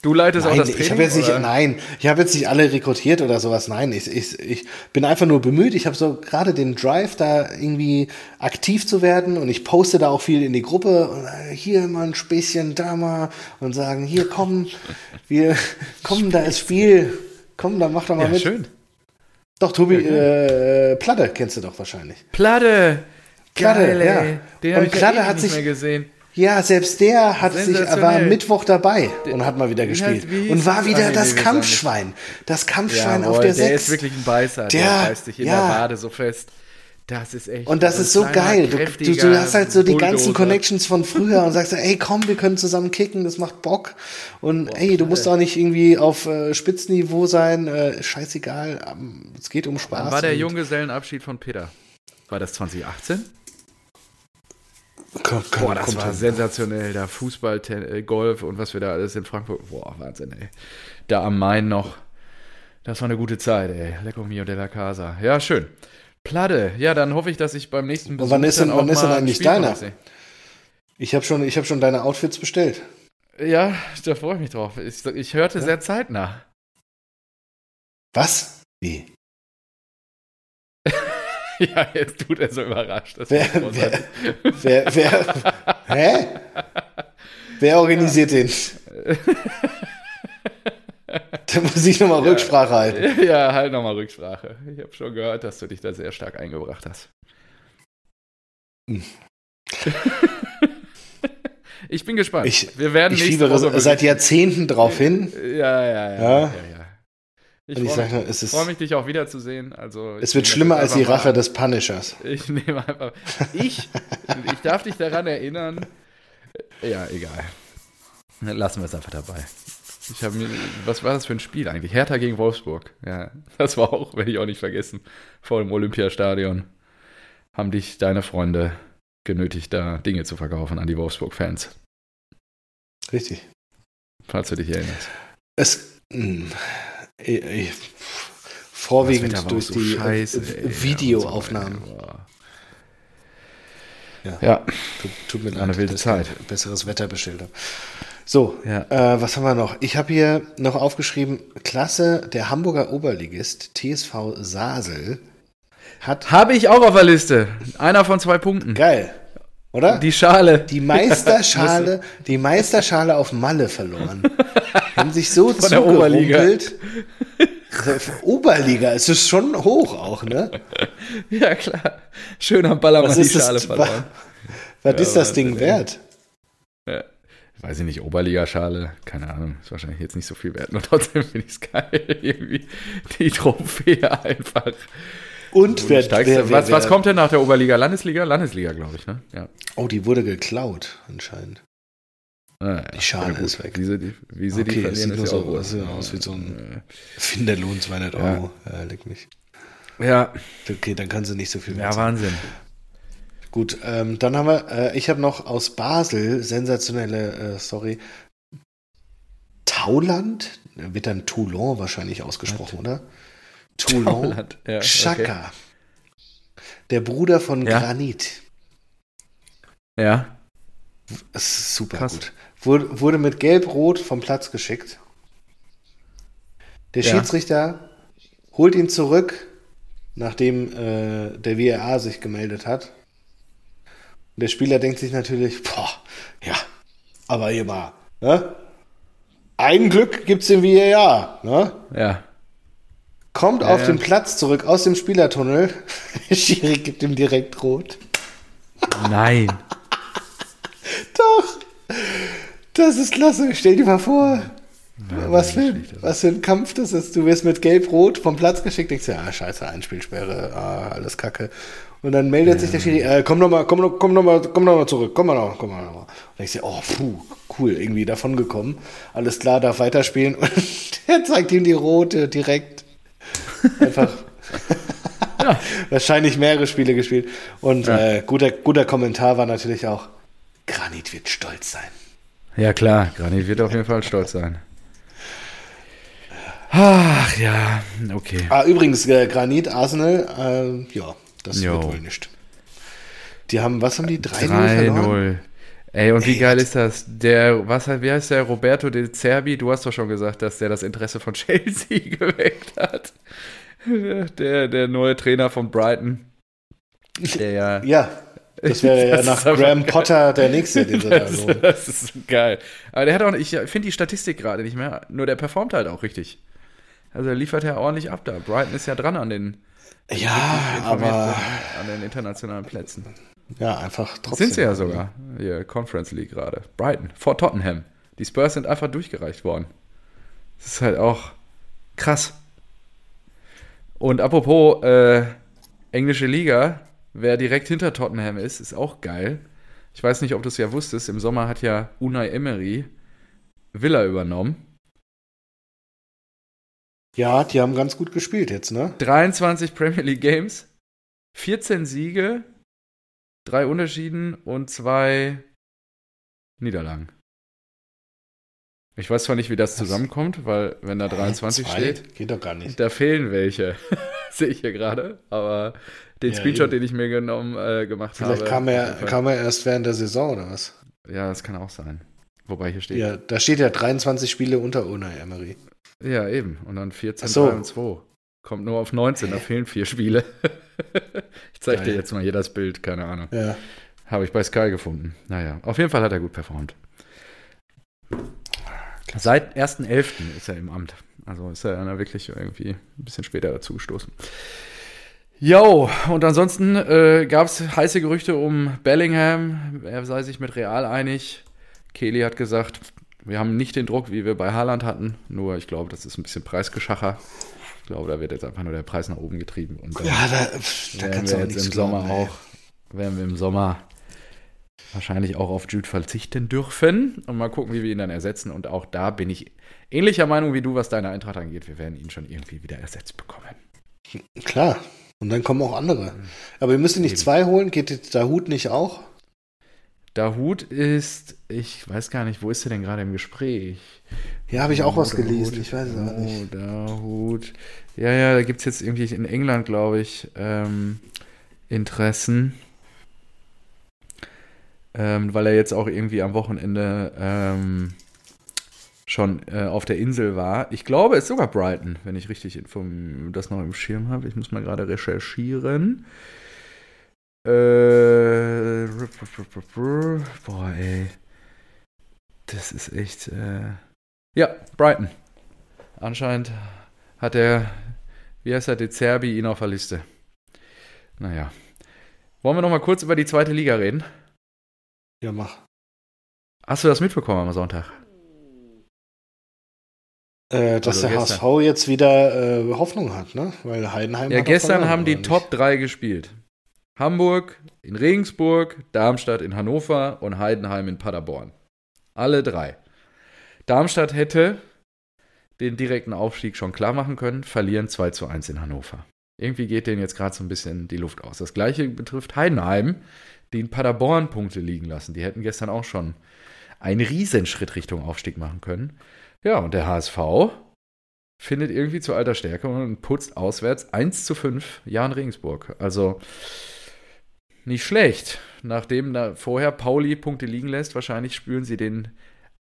Du leitest nein, auch das Training? Ich hab jetzt nicht, nein, ich habe jetzt nicht alle rekrutiert oder sowas. Nein, ich, ich, ich bin einfach nur bemüht. Ich habe so gerade den Drive, da irgendwie aktiv zu werden und ich poste da auch viel in die Gruppe. Und äh, hier mal ein Späßchen, da mal und sagen, hier komm, wir kommen, da ist Spiel. Komm, da mach doch mal ja, mit. schön. Doch, Tobi, ja, äh, Platte kennst du doch wahrscheinlich. Platte! Platte, ja. Den und Platte hat sich, gesehen. Ja, selbst der hat sich, war am Mittwoch dabei und hat mal wieder gespielt. und war wieder das Kampfschwein. Das Kampfschwein Jawohl, auf der 6. Der ist wirklich ein Beißer. Der, der beißt sich in ja. der Wade so fest. Das ist echt. Und das ist so geil. Du, du, hast halt so die Bulldozer. ganzen Connections von früher und sagst, ey, komm, wir können zusammen kicken, das macht Bock. Und Boah, ey, du musst auch nicht irgendwie auf äh, Spitzenniveau sein. Äh, scheißegal. Es geht um Spaß. Wann war der Junggesellenabschied von Peter? War das 2018? Komm, komm, Boah, das war sensationell. Da Fußball, Ten äh, Golf und was wir da alles in Frankfurt. Boah, Wahnsinn, ey. Da am Main noch. Das war eine gute Zeit, ey. Lecco mio della casa. Ja, schön. Platte. Ja, dann hoffe ich, dass ich beim nächsten Besuch wann ist denn, wann ist denn eigentlich deiner? Ich habe schon, hab schon deine Outfits bestellt. Ja, da freue ich mich drauf. Ich, ich hörte ja? sehr zeitnah. Was? Wie? ja, jetzt tut er so überrascht. wer, wer, wer, wer, hä? Wer organisiert ja. den? da muss ich nochmal ja. Rücksprache halten. Ja, halt nochmal Rücksprache. Ich habe schon gehört, dass du dich da sehr stark eingebracht hast. Hm. ich bin gespannt. Ich, Wir werden ich seit Jahrzehnten drauf hin. Ja, ja, ja. ja. ja, ja. Ich freue mich, freu mich, dich auch wiederzusehen. Also, es wird schlimmer als die Rache des Punishers. Ich nehme einfach. Ich, ich darf dich daran erinnern. Ja, egal. Lassen wir es einfach dabei. Ich habe mir, was war das für ein Spiel eigentlich? Hertha gegen Wolfsburg. Ja, das war auch, werde ich auch nicht vergessen, vor dem Olympiastadion haben dich deine Freunde genötigt, da Dinge zu verkaufen an die Wolfsburg-Fans. Richtig. Falls du dich erinnerst. Es, mh, hm, ich, vorwiegend durch so die äh, Scheiße, ey, Videoaufnahmen. Ja. ja. Tut, tut, mir leid, eine wilde Zeit. Besseres Wetter habe. So, ja. äh, was haben wir noch? Ich habe hier noch aufgeschrieben, Klasse der Hamburger Oberligist TSV Sasel hat. Habe ich auch auf der Liste. Einer von zwei Punkten. Geil. Oder? Die Schale. Die Meisterschale, die Meisterschale auf Malle verloren. Haben sich so Von der Oberliga. Oberliga, es ist schon hoch auch, ne? Ja, klar. Schön am Ball haben die Schale verloren. Was, ja, ist das Ding wert? Ja, weiß ich nicht, Oberligaschale, keine Ahnung, ist wahrscheinlich jetzt nicht so viel wert, nur trotzdem finde ich es geil, irgendwie die Trophäe einfach und wer, wer, wer, was, was kommt denn nach der Oberliga? Landesliga? Landesliga, glaube ich, ne? Ja. Oh, die wurde geklaut, anscheinend. Ah, ja. Die Schale ja, ist weg. Wie sie die, wie sie okay, die verlieren, sieht ist so, ja so aus wie so ein Finderlohn 200 Euro. Ja, leck mich. Ja. Okay, dann kann sie nicht so viel mehr. Ja, Wahnsinn. Gut, ähm, dann haben wir, äh, ich habe noch aus Basel sensationelle, äh, sorry, Tauland, wird dann Toulon wahrscheinlich ausgesprochen, oder? Toulon, ja, Chaka. Okay. Der Bruder von ja. Granit. Ja. Das ist super Krass. gut. Wurde, wurde mit Gelb-Rot vom Platz geschickt. Der ja. Schiedsrichter holt ihn zurück, nachdem äh, der WRA sich gemeldet hat. Und der Spieler denkt sich natürlich, boah, ja, aber hier mal, ne? Ein Glück gibt's im VAR, ne? Ja. Kommt Ja, auf ja. den Platz zurück aus dem Spielertunnel. Schiri gibt ihm direkt rot. Nein. Doch. Das ist klasse. Stell dir mal vor, was, für, was für ein Kampf das ist. Du wirst mit Gelb-Rot vom Platz geschickt, denkst dir, ah, scheiße, Einspielsperre, ah, alles kacke. Und dann meldet sich der Schiri, äh, komm noch mal, komm noch, komm noch mal, komm noch mal zurück, komm mal noch, komm mal noch. Und denkst dir, oh, puh, cool, irgendwie davon gekommen. Alles klar, darf weiterspielen. Und der zeigt ihm die rote direkt. Einfach. Ja. Wahrscheinlich mehrere Spiele gespielt. Und äh, guter, guter Kommentar war natürlich auch, Granit wird stolz sein. Ja, klar. Granit wird auf jeden Fall stolz sein. Ach ja, okay. Ah, übrigens, äh, Granit, Arsenal, äh, ja, das Jo. wird wohl nicht. Die haben, was haben die? 3-0 verloren? 3-0. Ey, und wie Ey, geil was- ist das? Der, was, hat- wie heißt der? Roberto De Zerbi, du hast doch schon gesagt, dass der das Interesse von Chelsea geweckt hat. Der, der neue Trainer von Brighton. Der ja. Ja, das wäre ja nach Graham. Potter der nächste, den sie da Das, holen. das ist so geil. Aber der hat auch, ich finde die Statistik gerade nicht mehr, nur der performt halt auch richtig. Also er liefert ja ordentlich ab da. Brighton ist ja dran an den, Ja, aber an den internationalen Plätzen. ja, einfach trotzdem. Sind sie ja sogar. Hier, Conference League gerade. Brighton, vor Tottenham. Die Spurs sind einfach durchgereicht worden. Das ist halt auch krass. Und apropos äh, englische Liga, wer direkt hinter Tottenham ist, ist auch geil. Ich weiß nicht, ob du es ja wusstest, im Sommer hat ja Unai Emery Villa übernommen. Ja, die haben ganz gut gespielt jetzt, ne? 23 Premier League Games, 14 Siege, drei Unentschieden und zwei Niederlagen. Ich weiß zwar nicht, wie das Was? zusammenkommt, weil wenn da 23 Zwei? steht, Geht doch gar nicht. da fehlen welche. Sehe ich hier gerade. Aber den Ja, Screenshot, eben. den ich mir genommen, äh, gemacht Vielleicht habe. kam auf er, kam er erst während der Saison oder was? Ja, das kann auch sein. Wobei hier steht. Ja, da steht ja 23 Spiele unter Unai Emery. Ja, eben. Und dann 14, Ach so. 3 und 2. Kommt nur auf 19, da fehlen vier Spiele. ich zeige dir jetzt mal hier das Bild, keine Ahnung. Ja. Habe ich bei Sky gefunden. Naja, auf jeden Fall hat er gut performt. Seit 1.11. ist er im Amt. Also ist er dann wirklich irgendwie ein bisschen später dazu gestoßen. Jo, und ansonsten äh, gab es heiße Gerüchte um Bellingham. Er sei sich mit Real einig. Kelly hat gesagt, wir haben nicht den Druck, wie wir bei Haaland hatten. Nur, ich glaube, das ist ein bisschen Preisgeschacher. Ich glaube, da wird jetzt einfach nur der Preis nach oben getrieben. Und dann Ja, da, da werden kannst wir du jetzt im Sommer ey. auch, werden wir im Sommer wahrscheinlich auch auf Jude verzichten dürfen und mal gucken, wie wir ihn dann ersetzen. Und auch da bin ich ähnlicher Meinung wie du, was deine Eintracht angeht. Wir werden ihn schon irgendwie wieder ersetzt bekommen. Klar. Und dann kommen auch andere. Aber ihr müsst ihr nicht Eben. zwei holen? Geht der Hut nicht auch? Dahut ist, ich weiß gar nicht, wo ist er denn gerade im Gespräch? Ja, habe ich auch was Dahut. gelesen. Ich weiß es auch Oh, nicht. Dahut. Ja, ja, da gibt es jetzt irgendwie in England, glaube ich, ähm, Interessen. Ähm, weil er jetzt auch irgendwie am Wochenende ähm, schon äh, auf der Insel war. Ich glaube, es ist sogar Brighton, wenn ich richtig das noch im Schirm habe. Ich muss mal gerade recherchieren. Äh, boah, ey. Das ist echt. Äh, ja, Brighton. Anscheinend hat er, wie heißt er, De Zerbi ihn auf der Liste. Naja. Wollen wir noch mal kurz über die zweite Liga reden? Ja, mach. Hast du das mitbekommen am Sonntag? Äh, dass Also der gestern. HSV jetzt wieder äh, Hoffnung hat, ne? Weil Heidenheim Ja, gestern haben die? Top 3 gespielt. Hamburg in Regensburg, Darmstadt in Hannover und Heidenheim in Paderborn. Alle drei. Darmstadt hätte den direkten Aufstieg schon klar machen können, verlieren 2 zu 1 in Hannover. Irgendwie geht denen jetzt gerade so ein bisschen die Luft aus. Das gleiche betrifft Heidenheim, die in Paderborn Punkte liegen lassen. Die hätten gestern auch schon einen Riesenschritt Richtung Aufstieg machen können. Ja, und der HSV findet irgendwie zu alter Stärke und putzt auswärts 1 zu 5 Jan Regensburg. Also nicht schlecht. Nachdem da vorher Pauli Punkte liegen lässt, wahrscheinlich spüren sie den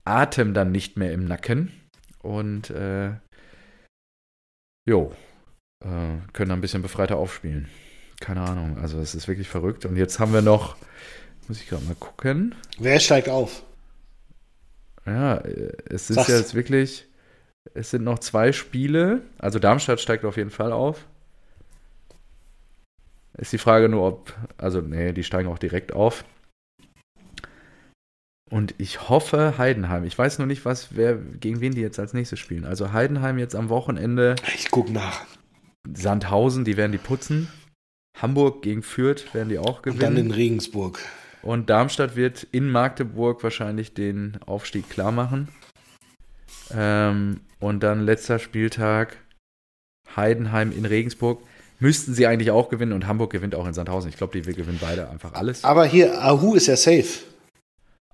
Atem dann nicht mehr im Nacken. Und äh, jo, äh, können dann ein bisschen befreiter aufspielen. Keine Ahnung. Also es ist wirklich verrückt. Und jetzt haben wir noch Muss ich gerade mal gucken. Wer steigt auf? Ja, äh, es ist Sag's. jetzt wirklich, es sind noch zwei Spiele. Also Darmstadt steigt auf jeden Fall auf. Ist die Frage nur, ob, also nee, die steigen auch direkt auf. Und ich hoffe Heidenheim. Ich weiß noch nicht, was, wer, gegen wen die jetzt als nächstes spielen. Also Heidenheim jetzt am Wochenende. Ich guck nach. Sandhausen, die werden die putzen. Hamburg gegen Fürth werden die auch Und dann gewinnen. in Regensburg. Und Darmstadt wird in Magdeburg wahrscheinlich den Aufstieg klar machen. Ähm, und dann letzter Spieltag Heidenheim in Regensburg. Müssten sie eigentlich auch gewinnen und Hamburg gewinnt auch in Sandhausen. Ich glaube, die gewinnen beide einfach alles. Aber hier, Ahu ist ja safe.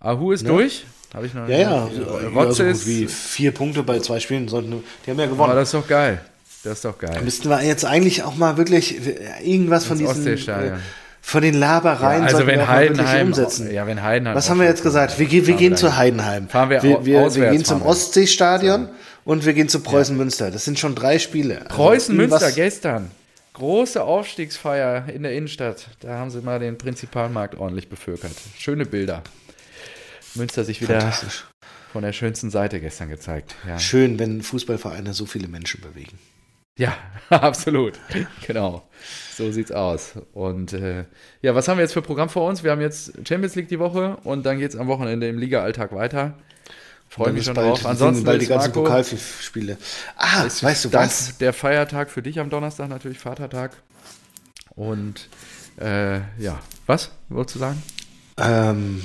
Ahu ist Ne? durch. Habe ich noch Ja, ja. Äh, ja Rotze so gut ist. wie vier Punkte bei zwei Spielen. Sollten, die haben ja Aber gewonnen. das ist doch geil. Das ist doch geil. Müssten wir jetzt eigentlich auch mal wirklich irgendwas von Ins diesen Ostseestadion. äh, von den Labereien Ja, also wir wenn wirklich Heidenheim, umsetzen. ja, wenn Heidenheim. Was haben wir jetzt gesagt? Wir, gehen- wir gehen wir zu. Heidenheim. Fahren wir wir, wir, wir gehen zum wir. Ostseestadion und wir gehen zu Preußen Münster. Das sind schon drei Spiele. Also Preußen Münster gestern. Große Aufstiegsfeier in der Innenstadt. Da haben sie mal den Prinzipalmarkt ordentlich bevölkert. Schöne Bilder. Münster sich wieder von der schönsten Seite gestern gezeigt. Ja, Schön, wenn Fußballvereine so viele Menschen bewegen. Ja absolut. Genau. So sieht's aus. Und äh, ja, was haben wir jetzt für Programm vor uns? Wir haben jetzt Champions League die Woche und dann geht's am Wochenende im Liga-Alltag weiter. Freue mich schon bald, drauf. Ansonsten bald die ganzen Marco, Pokalspiele. Ah, ist weißt du das was? der Feiertag für dich am Donnerstag natürlich Vatertag. Und äh, ja, was wolltest du sagen? Ähm,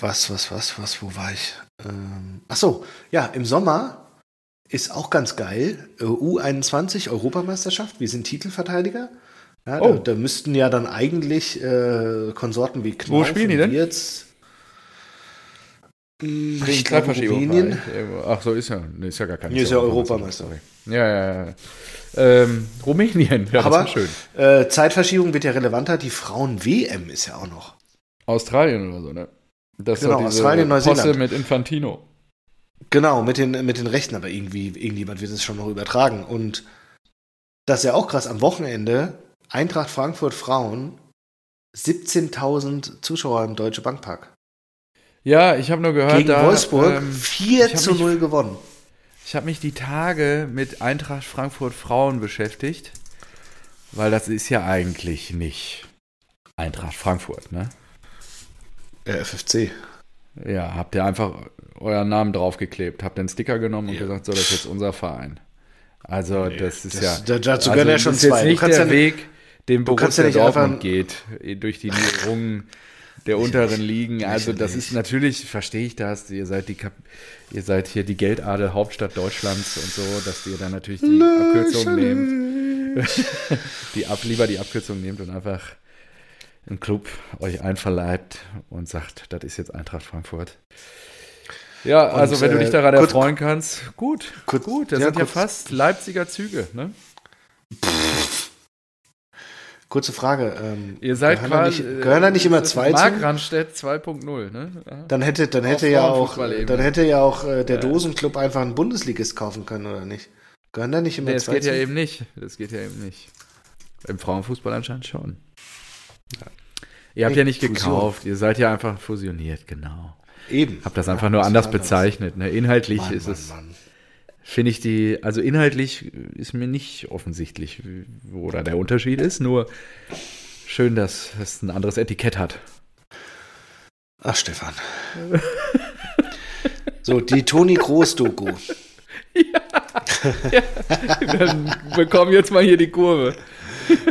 was, was, was, was, wo war ich? Ähm, ach so, ja, im Sommer ist auch ganz geil. Äh, U21 Europameisterschaft. Wir sind Titelverteidiger. Ja, Oh. da, da müssten ja dann eigentlich äh, Konsorten wie Knauf Wo spielen die denn? Wirtz, Hm, Wegen ich glaube. Rumänien. Ach so, ist ja, nee, ist ja gar kein Nee, ist ja Europameister. Ja, ja, ja. Ähm, Rumänien, ja, Aber schön. äh, Zeitverschiebung wird ja relevanter. Die Frauen-WM ist ja auch noch. Australien oder so, ne? Das ist Genau, Australien, Neuseeland. Posse mit Infantino. Genau, mit den, mit den Rechten, aber irgendwie, irgendjemand wird es schon noch übertragen. Und das ist ja auch krass, am Wochenende, Eintracht Frankfurt Frauen, 17.000 Zuschauer im Deutsche Bankpark. Ja, ich habe nur gehört, Gegen da, Wolfsburg ähm, 4 ich hab zu mich- 0 gewonnen. Ich habe mich die Tage mit Eintracht Frankfurt Frauen beschäftigt, weil das ist ja eigentlich nicht Eintracht Frankfurt, ne? FFC. Ja, habt ihr einfach euren Namen draufgeklebt, habt den Sticker genommen und Ja. gesagt, so, das ist jetzt unser Verein. Also, das ist das- ja. da- dazu also, ja schon das ist zwei. jetzt nicht der ja Weg, den ja Borussia nicht Dortmund geht, eh, durch die Niederungen der unteren Ligen. Also, das ist natürlich, verstehe ich das, ihr seid die Kap ihr seid hier die Geldadel Hauptstadt Deutschlands und so, dass ihr dann natürlich die Abkürzung nehmt. die ab, lieber die Abkürzung nehmt und einfach im Club euch einverleibt und sagt, das ist jetzt Eintracht Frankfurt. Ja, Und, also wenn du äh, dich daran kurz- erfreuen kannst, gut, kurz- gut. Das ja, sind ja kurz- fast Leipziger Züge, ne? Kurze Frage. Ähm, Ihr seid gehören da quasi. nicht, gehören da nicht immer das ist zwei Mark zu? Randstedt 2.0, ne? Ja. Dann hätte, dann hätte ja auch, dann hätte ja auch äh, der Dosenclub einfach einen Bundesligist kaufen können, oder nicht? Gehören da nicht immer Nee, das zwei geht zu? ja eben nicht. Das geht ja eben nicht. Im Frauenfußball anscheinend schon. Ihr habt ja nicht gekauft, ihr seid ja einfach fusioniert, genau. Eben. Habt das einfach Ja, nur das anders bezeichnet. Ne? Inhaltlich Mann, ist Mann, es, finde ich die, also inhaltlich ist mir nicht offensichtlich, wo da der Unterschied ist. Nur schön, dass es ein anderes Etikett hat. Ach, Stefan. so, die Toni Groß-Doku. Wir bekommen jetzt mal hier die Kurve.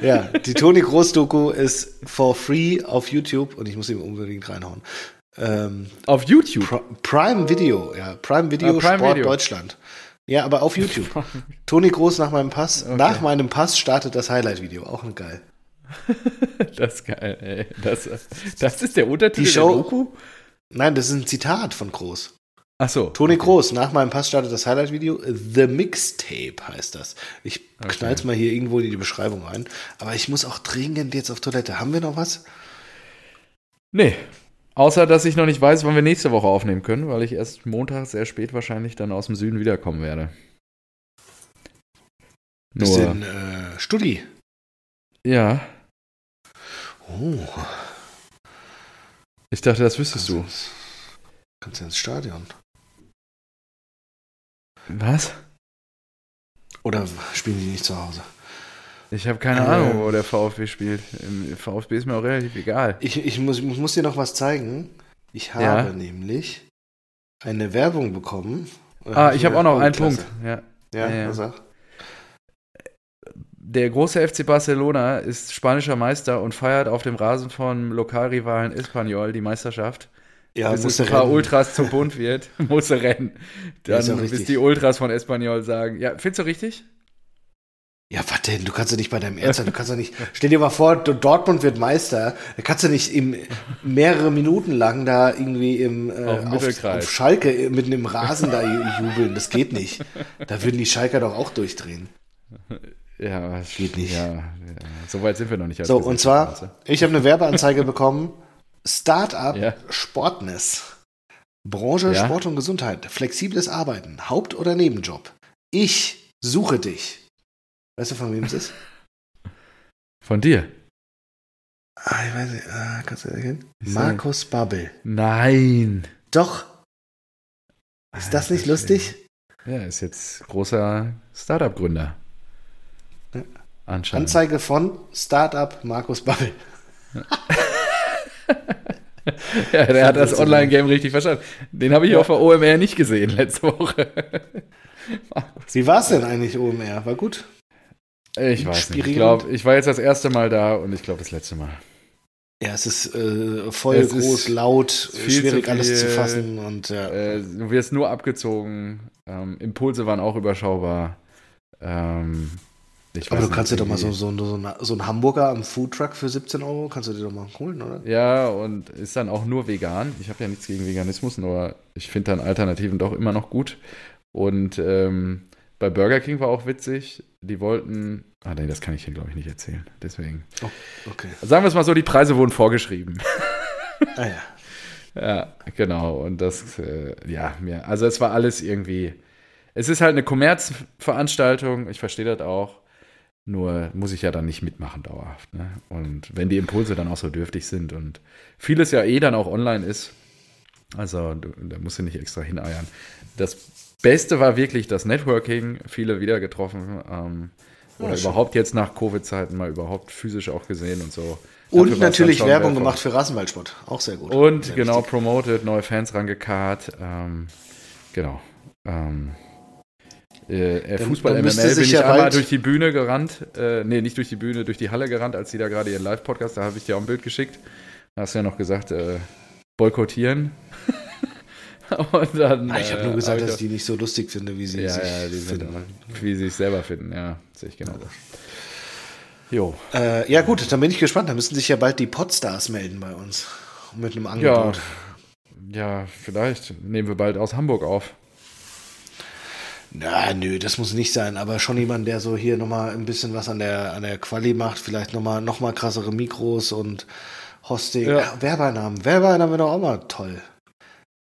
Ja, die Toni Groß-Doku ist for free auf YouTube und ich muss ihm unbedingt reinhauen. Ähm, Auf YouTube. Pri- Prime Video, ja, Prime Video Ah, Prime Sport Video. Deutschland. Ja, aber auf YouTube. Toni Groß nach meinem Pass. Okay. Nach meinem Pass startet das Highlight-Video. Auch ein geil. Das ist geil, ey. Das, das ist der Untertitel Die Show- der Doku? Nein, das ist ein Zitat von Groß. Ach so. Toni Groß, nach meinem Pass startet das Highlight-Video. The Mixtape heißt das. Ich Okay. knall's mal hier irgendwo in die Beschreibung ein. Aber ich muss auch dringend jetzt auf Toilette. Haben wir noch was? Nee. Außer, dass ich noch nicht weiß, wann wir nächste Woche aufnehmen können, weil ich erst Montag sehr spät wahrscheinlich dann aus dem Süden wiederkommen werde. Nur, Bisschen äh, Studi. ja, Oh. Ich dachte, das wüsstest du. Kannst du ins Stadion? Was? Oder spielen die nicht zu Hause? Ich habe keine Äh. Ahnung, wo der VfB spielt. Im VfB ist mir auch relativ egal. Ich, ich, muss, ich muss dir noch was zeigen. Ich habe Ja. nämlich eine Werbung bekommen. Ah, ich habe auch noch einen Klasse. Punkt. Ja. Ja, Ja, ja. was sag? Der große FC Barcelona ist spanischer Meister und feiert auf dem Rasen von Lokalrivalen Espanyol die Meisterschaft. Ja, bis muss es der ein paar rennen. Ultras zu bunt wird, muss er rennen. Dann ja bis die Ultras von Espanyol sagen, ja, findest du richtig? Ja, was denn? Du kannst ja nicht bei deinem Ernst sein. Du kannst ja nicht. Stell dir mal vor, Dortmund wird Meister. Da kannst du nicht im, mehrere Minuten lang da irgendwie im, äh, Auf auf, auf Schalke äh, mitten im Rasen da ju- jubeln. Das geht nicht. Da würden die Schalker doch auch durchdrehen. Ja, Geht nicht. Ja, ja. so weit sind wir noch nicht. So, und zwar, ich habe eine Werbeanzeige bekommen. Startup Ja. Sportness. Branche Ja. Sport und Gesundheit. Flexibles Arbeiten. Haupt- oder Nebenjob. Ich suche dich. Weißt du, von wem es ist? Von dir? Ah, ich weiß nicht. Ah, kannst du erkennen? Markus Babbel. Nein. Doch. Ist das nicht lustig? Ja, ist jetzt großer Startup-Gründer. Ja. Anzeige von Startup Markus Babbel. Ja, der hat das. Online-Game richtig verstanden. Den habe ich Ja. auf der OMR nicht gesehen letzte Woche. Wie war es denn eigentlich OMR? War gut? Ich weiß nicht. Ich glaube, ich war jetzt das erste Mal da und ich glaube das letzte Mal. Ja, es ist äh, voll Es groß, ist laut, viel schwierig zu alles zu viel. fassen und ja. Äh, du wirst nur abgezogen. Ähm, Impulse waren auch überschaubar. Ähm, ich Aber du kannst dir doch mal so, so, so, so einen Hamburger am Foodtruck für 17 Euro, kannst du dir doch mal holen, oder? Ja, und ist dann auch nur vegan. Ich habe ja nichts gegen Veganismus, nur ich finde dann Alternativen doch immer noch gut. Und ähm, bei Burger King war auch witzig. Die wollten. Ah, nee, das kann ich hier, glaube ich, nicht erzählen. Deswegen. Okay. Sagen wir es mal so: die Preise wurden vorgeschrieben. Ah ja. Ja, genau. Und das, äh, ja, mir, also es war alles irgendwie. Es ist halt eine Kommerzveranstaltung, ich verstehe das auch. Nur muss ich ja dann nicht mitmachen dauerhaft. Ne? Und wenn die Impulse dann auch so dürftig sind und vieles ja eh dann auch online ist, also da musst du nicht extra hineiern. Das Beste war wirklich das Networking, viele wieder getroffen. Ähm, oder Ja, überhaupt jetzt nach Covid-Zeiten mal überhaupt physisch auch gesehen und so. Und Dafür natürlich Werbung gemacht für Rasenballsport. Auch sehr gut. Und Sehr genau, wichtig. promoted, neue Fans rangekarrt. Ähm, genau. Ähm, äh, äh, Dann- Fußball dann müsste MML bin ich ja einmal durch die Bühne gerannt. Äh, nee, nicht durch die Bühne, durch die Halle gerannt, als die da gerade ihren Live-Podcast, da habe ich dir auch ein Bild geschickt. Da hast du ja noch gesagt, äh, boykottieren. Und dann, Ah, ich habe äh, nur gesagt, hab dass ich die nicht so lustig finde, wie sie ja, sich ja, die sind, finden. wie sie sich selber finden, ja, sehe ich genau. Jo. Äh, ja gut, dann bin ich gespannt. Da müssen sich ja bald die Podstars melden bei uns. Mit einem Ja, Angebot. ja, vielleicht nehmen wir bald aus Hamburg auf. Na, nö, das muss nicht sein, aber schon jemand, der so hier nochmal ein bisschen was an der, an der Quali macht, vielleicht nochmal noch mal krassere Mikros und Hosting. Ja. Ja. Werbeeinnahmen. Werbeeinnahmen wäre doch auch mal toll.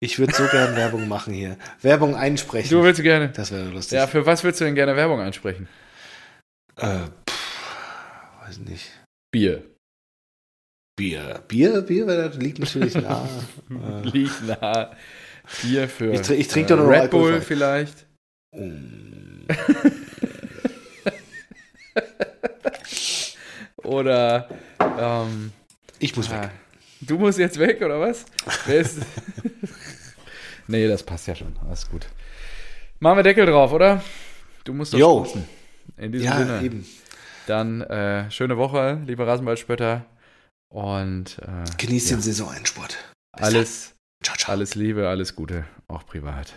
Ich würde so gern Werbung machen hier. Werbung einsprechen. Du willst gerne. das wäre lustig. Ja, für was würdest du denn gerne Werbung einsprechen? äh, pff, weiß nicht. Bier. Bier. Bier, Bier wäre- liegt natürlich nah. äh, Liegt nah. Bier für Ich tr- ich trink doch nur Red Bull vielleicht. Mm, Oder ähm, ich muss weg. ah, du musst jetzt weg, oder was? Wer ist nee, das passt ja schon. Alles gut. Machen wir Deckel drauf, oder? Du musst doch Jo. In diesem Ja, Sinne. eben. Dann äh, schöne Woche, liebe Rasenballspötter. Und äh, Genießt ja, den Saisonendsport. Bis alles. Ciao, ciao. alles Liebe, alles Gute, auch privat.